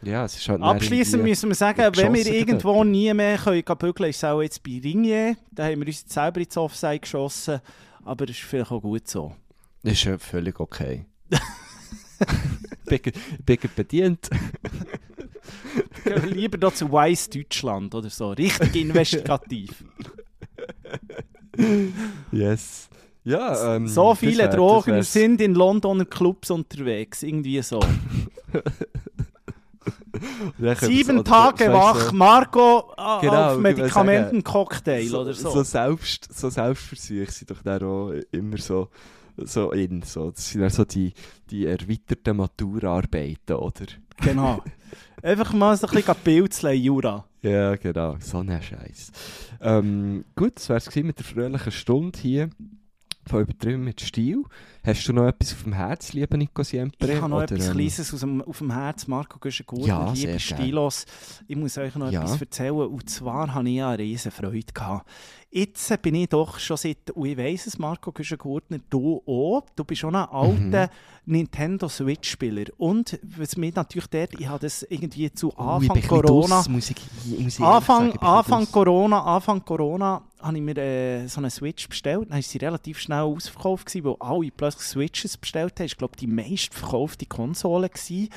Ja, es ist halt Abschließend müssen wir sagen, wenn wir irgendwo nie mehr können bügeln, ist es auch jetzt bei Ringier. Da haben wir uns jetzt selber ins Offside geschossen. Aber das ist vielleicht auch gut so. Das ist ja völlig okay. Bigger, bedient. Lieber da zu Weiss Deutschland oder so. Richtig investigativ. Yes. Ja, ähm, so viele das Drogen sind in Londoner Clubs unterwegs. Irgendwie so. Sieben Tage du, wach, Marco äh, Genau, auf Medikamentencocktail so, oder so. So, selbst, so Selbstversuche sind doch dann auch immer so, so in. So. Das sind dann so die, die erweiterten Maturarbeiten, oder? Genau. Einfach mal so ein bisschen pilzeln, Jura. Ja, genau. So ein Scheiß. Ähm, gut, das wär's gewesen mit der fröhlichen Stunde hier. Von übertrieben mit Stil. Hast du noch etwas auf dem Herz, lieber Nico Siempre? Ich habe noch Oder, etwas ähm, Kleines aus dem, auf dem Herz. Marco Güschen-Gurtner, Ja, liebe sehr gern. Stilos. Ich muss euch noch Ja. etwas erzählen. Und zwar hatte ich ja eine riesen Freude. Gehabt. Jetzt bin ich doch schon seit, und ich weiss es, Marco Güschen-Gurtner, du auch. Du bist schon ein alter Mhm. Nintendo Switch-Spieler. Und was mir natürlich dort, ich habe das irgendwie zu ich Anfang bisschen Corona... draus, muss ich, muss ich Anfang, sagen, Anfang Corona, Anfang Corona habe ich mir äh, so eine Switch bestellt. Dann war sie relativ schnell ausverkauft, gewesen, weil alle plötzlich Switches bestellt haben. Ich glaube, die meistverkaufte Konsole. Gewesen.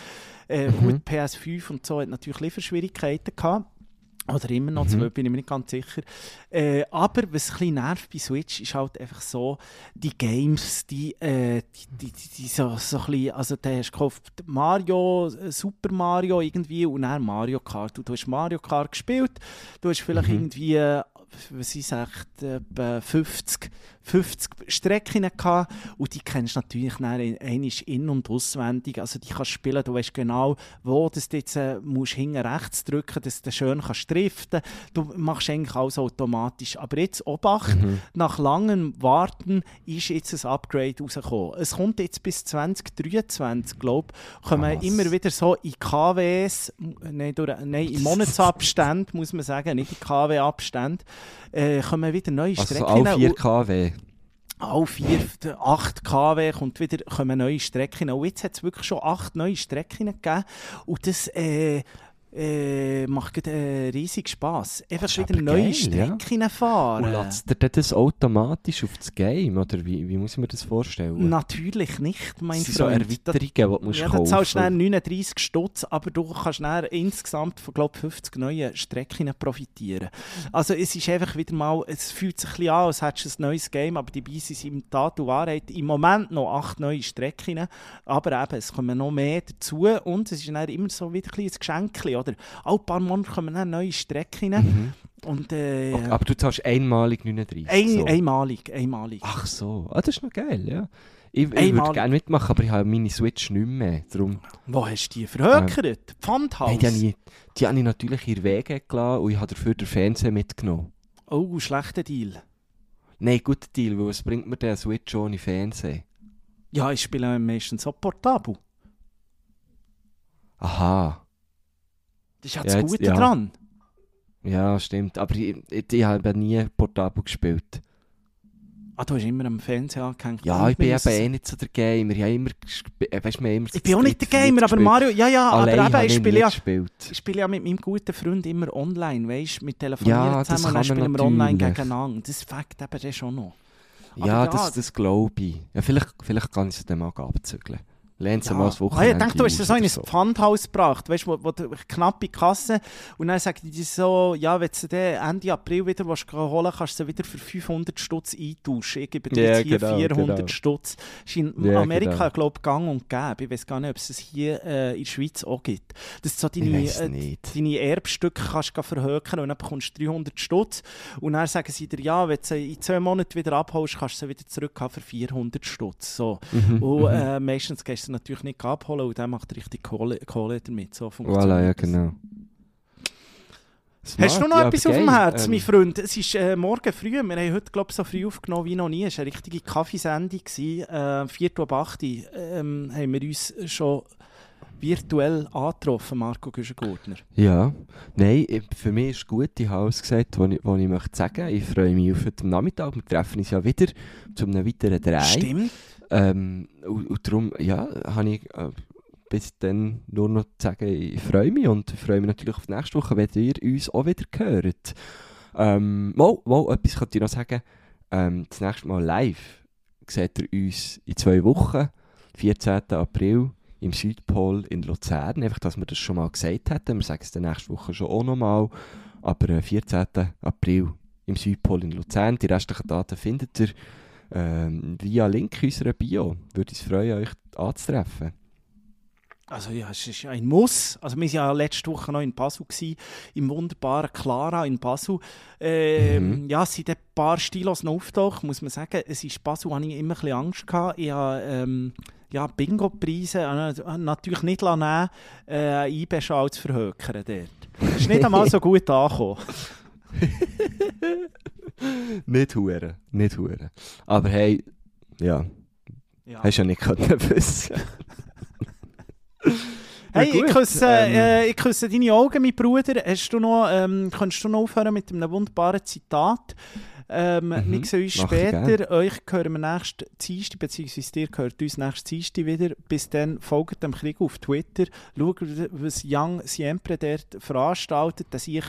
Äh, Mhm. Gut, PS5 und so hat natürlich Lieferschwierigkeiten gehabt. Oder immer noch, Mhm. zwei, bin ich mir nicht ganz sicher. Äh, aber was ein bisschen nervt bei Switch ist halt einfach so, die Games, die, äh, die, die, die, so, so ein bisschen, also da hast du gekauft Mario, äh, Super Mario irgendwie und dann Mario Kart. Und du hast Mario Kart gespielt, du hast vielleicht Mhm. irgendwie, äh, was ich sagt, etwa 50, 50 Strecken gehabt und die kennst du natürlich einmal in- und auswendig. Also die kannst spielen, du weißt genau, wo das du jetzt äh, musst hinten rechts drücken, dass du schön kannst driften. Du machst eigentlich alles automatisch. Aber jetzt Obacht, Mhm. nach langem Warten ist jetzt ein Upgrade rausgekommen. Es kommt jetzt bis 2023, glaube ich, kommen Was? immer wieder so in KWs, nein, durch, nein in Monatsabständen, muss man sagen, nicht in KW-Abständen, äh, kommen wieder neue Also so Strecken. alle 4 kW. alle vier, acht kW kommt wieder, kommen neue Strecken. Und jetzt hat es wirklich schon acht neue Strecken gegeben. Und das äh, äh, macht äh, riesig Spass. Einfach wieder neue geil, ja. Strecken fahren. Und lässt dir das automatisch auf das Game? Oder wie, wie muss ich mir das vorstellen? Natürlich nicht, mein das sind so Freund. Erweiterungen, die du musst ja, kaufen zahlst du dann 39 Stutz, aber du kannst dann insgesamt von glaub, 50 neuen Strecken profitieren. Also es ist einfach wieder mal, es fühlt sich ein bisschen an, als hättest du ein neues Game, aber dabei sind es in Tat und Wahrheit im Moment noch acht neue Strecken, aber eben, es kommen noch mehr dazu und es ist dann immer so wieder ein, ein Geschenk, oder? Alle paar Monate kommen dann neue Strecken Mhm. und äh, Okay, aber du zahlst einmalig 39. ein, so. einmalig, einmalig. Ach so, ah, das ist noch geil, ja. Ich, ich würde gerne mitmachen, aber ich habe meine Switch nicht mehr. Darum, Wo hast du die verhökert? Pfandhaus? nein, die, habe ich, die habe ich natürlich in den Weg gelassen und ich habe dafür den Fernseher mitgenommen. Oh, schlechter Deal. Nein, guter Deal, weil was bringt mir der Switch ohne Fernseher? Ja, ich spiele meistens auch portabel. Aha, Das ist ja Ja, das jetzt- Gute ja. dran. ja, stimmt. Aber ich, ich, ich habe nie portabel gespielt. Ah, du hast immer am Fernseher angehängt. Ja, ich bin eben eh nicht so der Gamer. Ich habe immer, äh, weißt, wir immer Ich bin auch nicht der Gamer, aber Mario, ja, ja, Allein aber eben, ich spiele ja, ich spiele ja mit meinem guten Freund immer online, weißt du, mit telefonieren Ja, das zusammen und dann spielen wir online gegeneinander. Das fängt eben dann schon noch. Aber Ja, ja, das, das glaube ich. Ja, vielleicht, vielleicht kann ich es dann mal abzügeln. Lehnt sie mal das Ah, Wochenende ich dachte, du hast aus so in ein Pfandhaus gebracht, weißt du, wo, wo knappe Kasse und dann sagen die so, ja, wenn du dann Ende April wieder willst holen kannst du sie wieder für 500 Stutz eintauschen. Ich gebe dir Ja, jetzt hier genau, 400 genau. Stutz. Das ist in Ja, Amerika, genau. glaube ich, gang und gäbe. Ich weiß gar nicht, ob es es hier äh, in der Schweiz auch gibt. Dass du so deine, äh, deine Erbstücke kannst du verhökern und dann bekommst du 300 Stutz. Und dann sagen sie dir, ja, wenn du sie in 10 Monaten wieder abholst, kannst du sie wieder zurückhaben für 400 Stutz. So. Mhm, Und mhm. äh, meistens gehst du natürlich nicht abholen und der macht richtig Kohle, Kohle damit. So funktioniert Voilà, ja, genau. Hast du Smart, noch ja, etwas auf dem. Herzen, Ähm, mein Freund? Es ist äh, morgen früh. Wir haben heute, glaube ich, so früh aufgenommen wie noch nie. Es war eine richtige Kaffeesendung. Äh, 4 Uhr ab 8 Uhr ähm, haben wir uns schon virtuell angetroffen, Marco Güschen-Gurtner. Ja, nein, für mich ist gut, ich habe alles gesagt, was ich, was ich möchte sagen. Ich freue mich auf heute Nachmittag. Wir treffen uns ja wieder zu einem weiteren Drei. Stimmt. Ähm, und, und darum, ja, habe ich äh, bis dann nur noch zu sagen, ich freue mich und freue mich natürlich auf die nächste Woche, wenn ihr uns auch wieder hört. Ähm, mal, mal, etwas könnte ich noch sagen. Ähm, das nächste Mal live seht ihr uns in zwei Wochen, 14. April, im Südpol in Luzern. Einfach, dass wir das schon mal gesagt hätten. Wir sagen es nächste Woche schon auch noch mal. Aber äh, 14. April im Südpol in Luzern. Die restlichen Daten findet ihr ähm, via Link in unserer Bio. Würde uns freuen, euch anzutreffen. Also ja, es ist ein Muss. Also wir waren ja letzte Woche noch in Basel, gewesen, im wunderbaren Clara in Basel. Ähm, Mhm. Ja, es sind ein paar Stilos noch auftaucht, muss man sagen. Es ist Basel, hatte ich immer ein bisschen Angst. Gehabt. Ich habe ähm, ja, Bingo-Preise äh, natürlich nicht lassen, äh, IB-Schal zu verhökern dort. ist nicht einmal so gut angekommen. nicht hure, nicht hure. Aber hey, ja, Ja. hast ja nicht können wissen. Hey, gut, ich, küsse, ähm, äh, ich küsse deine Augen, mein Bruder. Hast du noch, ähm, kannst du noch aufhören mit einem wunderbaren Zitat? Ähm, Mhm, Wir sehen uns mach später. Euch hören wir nächsten Dienstag, beziehungsweise dir gehört uns nächsten Dienstag wieder. Bis dann folgt dem Krieg auf Twitter. Schaut, was Young Siempre dort veranstaltet. Dass ich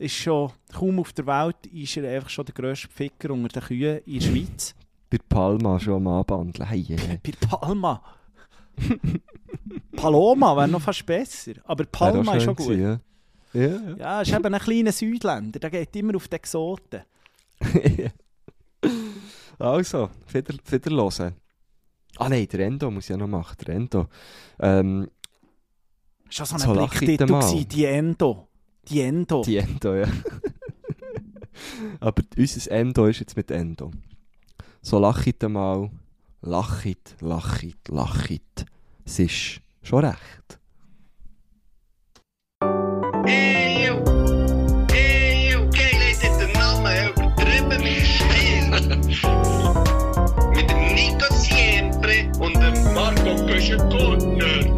ist schon kaum auf der Welt, ist er einfach schon der grösste Ficker unter den Kühen in der Schweiz. Bei Palma schon am Anbandeln. Hey, hey. Bei Palma. Paloma wäre noch fast besser. Aber Palma ist schon gut. Ja. Ja, ja. Ja, ist eben ein kleiner Südländer, der geht immer auf die Exoten. also, wieder, wieder hören. Ah nein, der Endo muss ich ja noch machen. Der Endo. Ähm, Schon so ein gewesen, die Endo. Die Endo. die Endo, ja. Aber unser Endo ist jetzt mit Endo. So lachit mal. Lachit, lachit, lachit. Es ist schon recht. Hey, yo. Hey, yo. Geil, hat den Namen übertrieben mit Stil. mit dem Nico Siempre und dem Marco Köschen-Gurtner.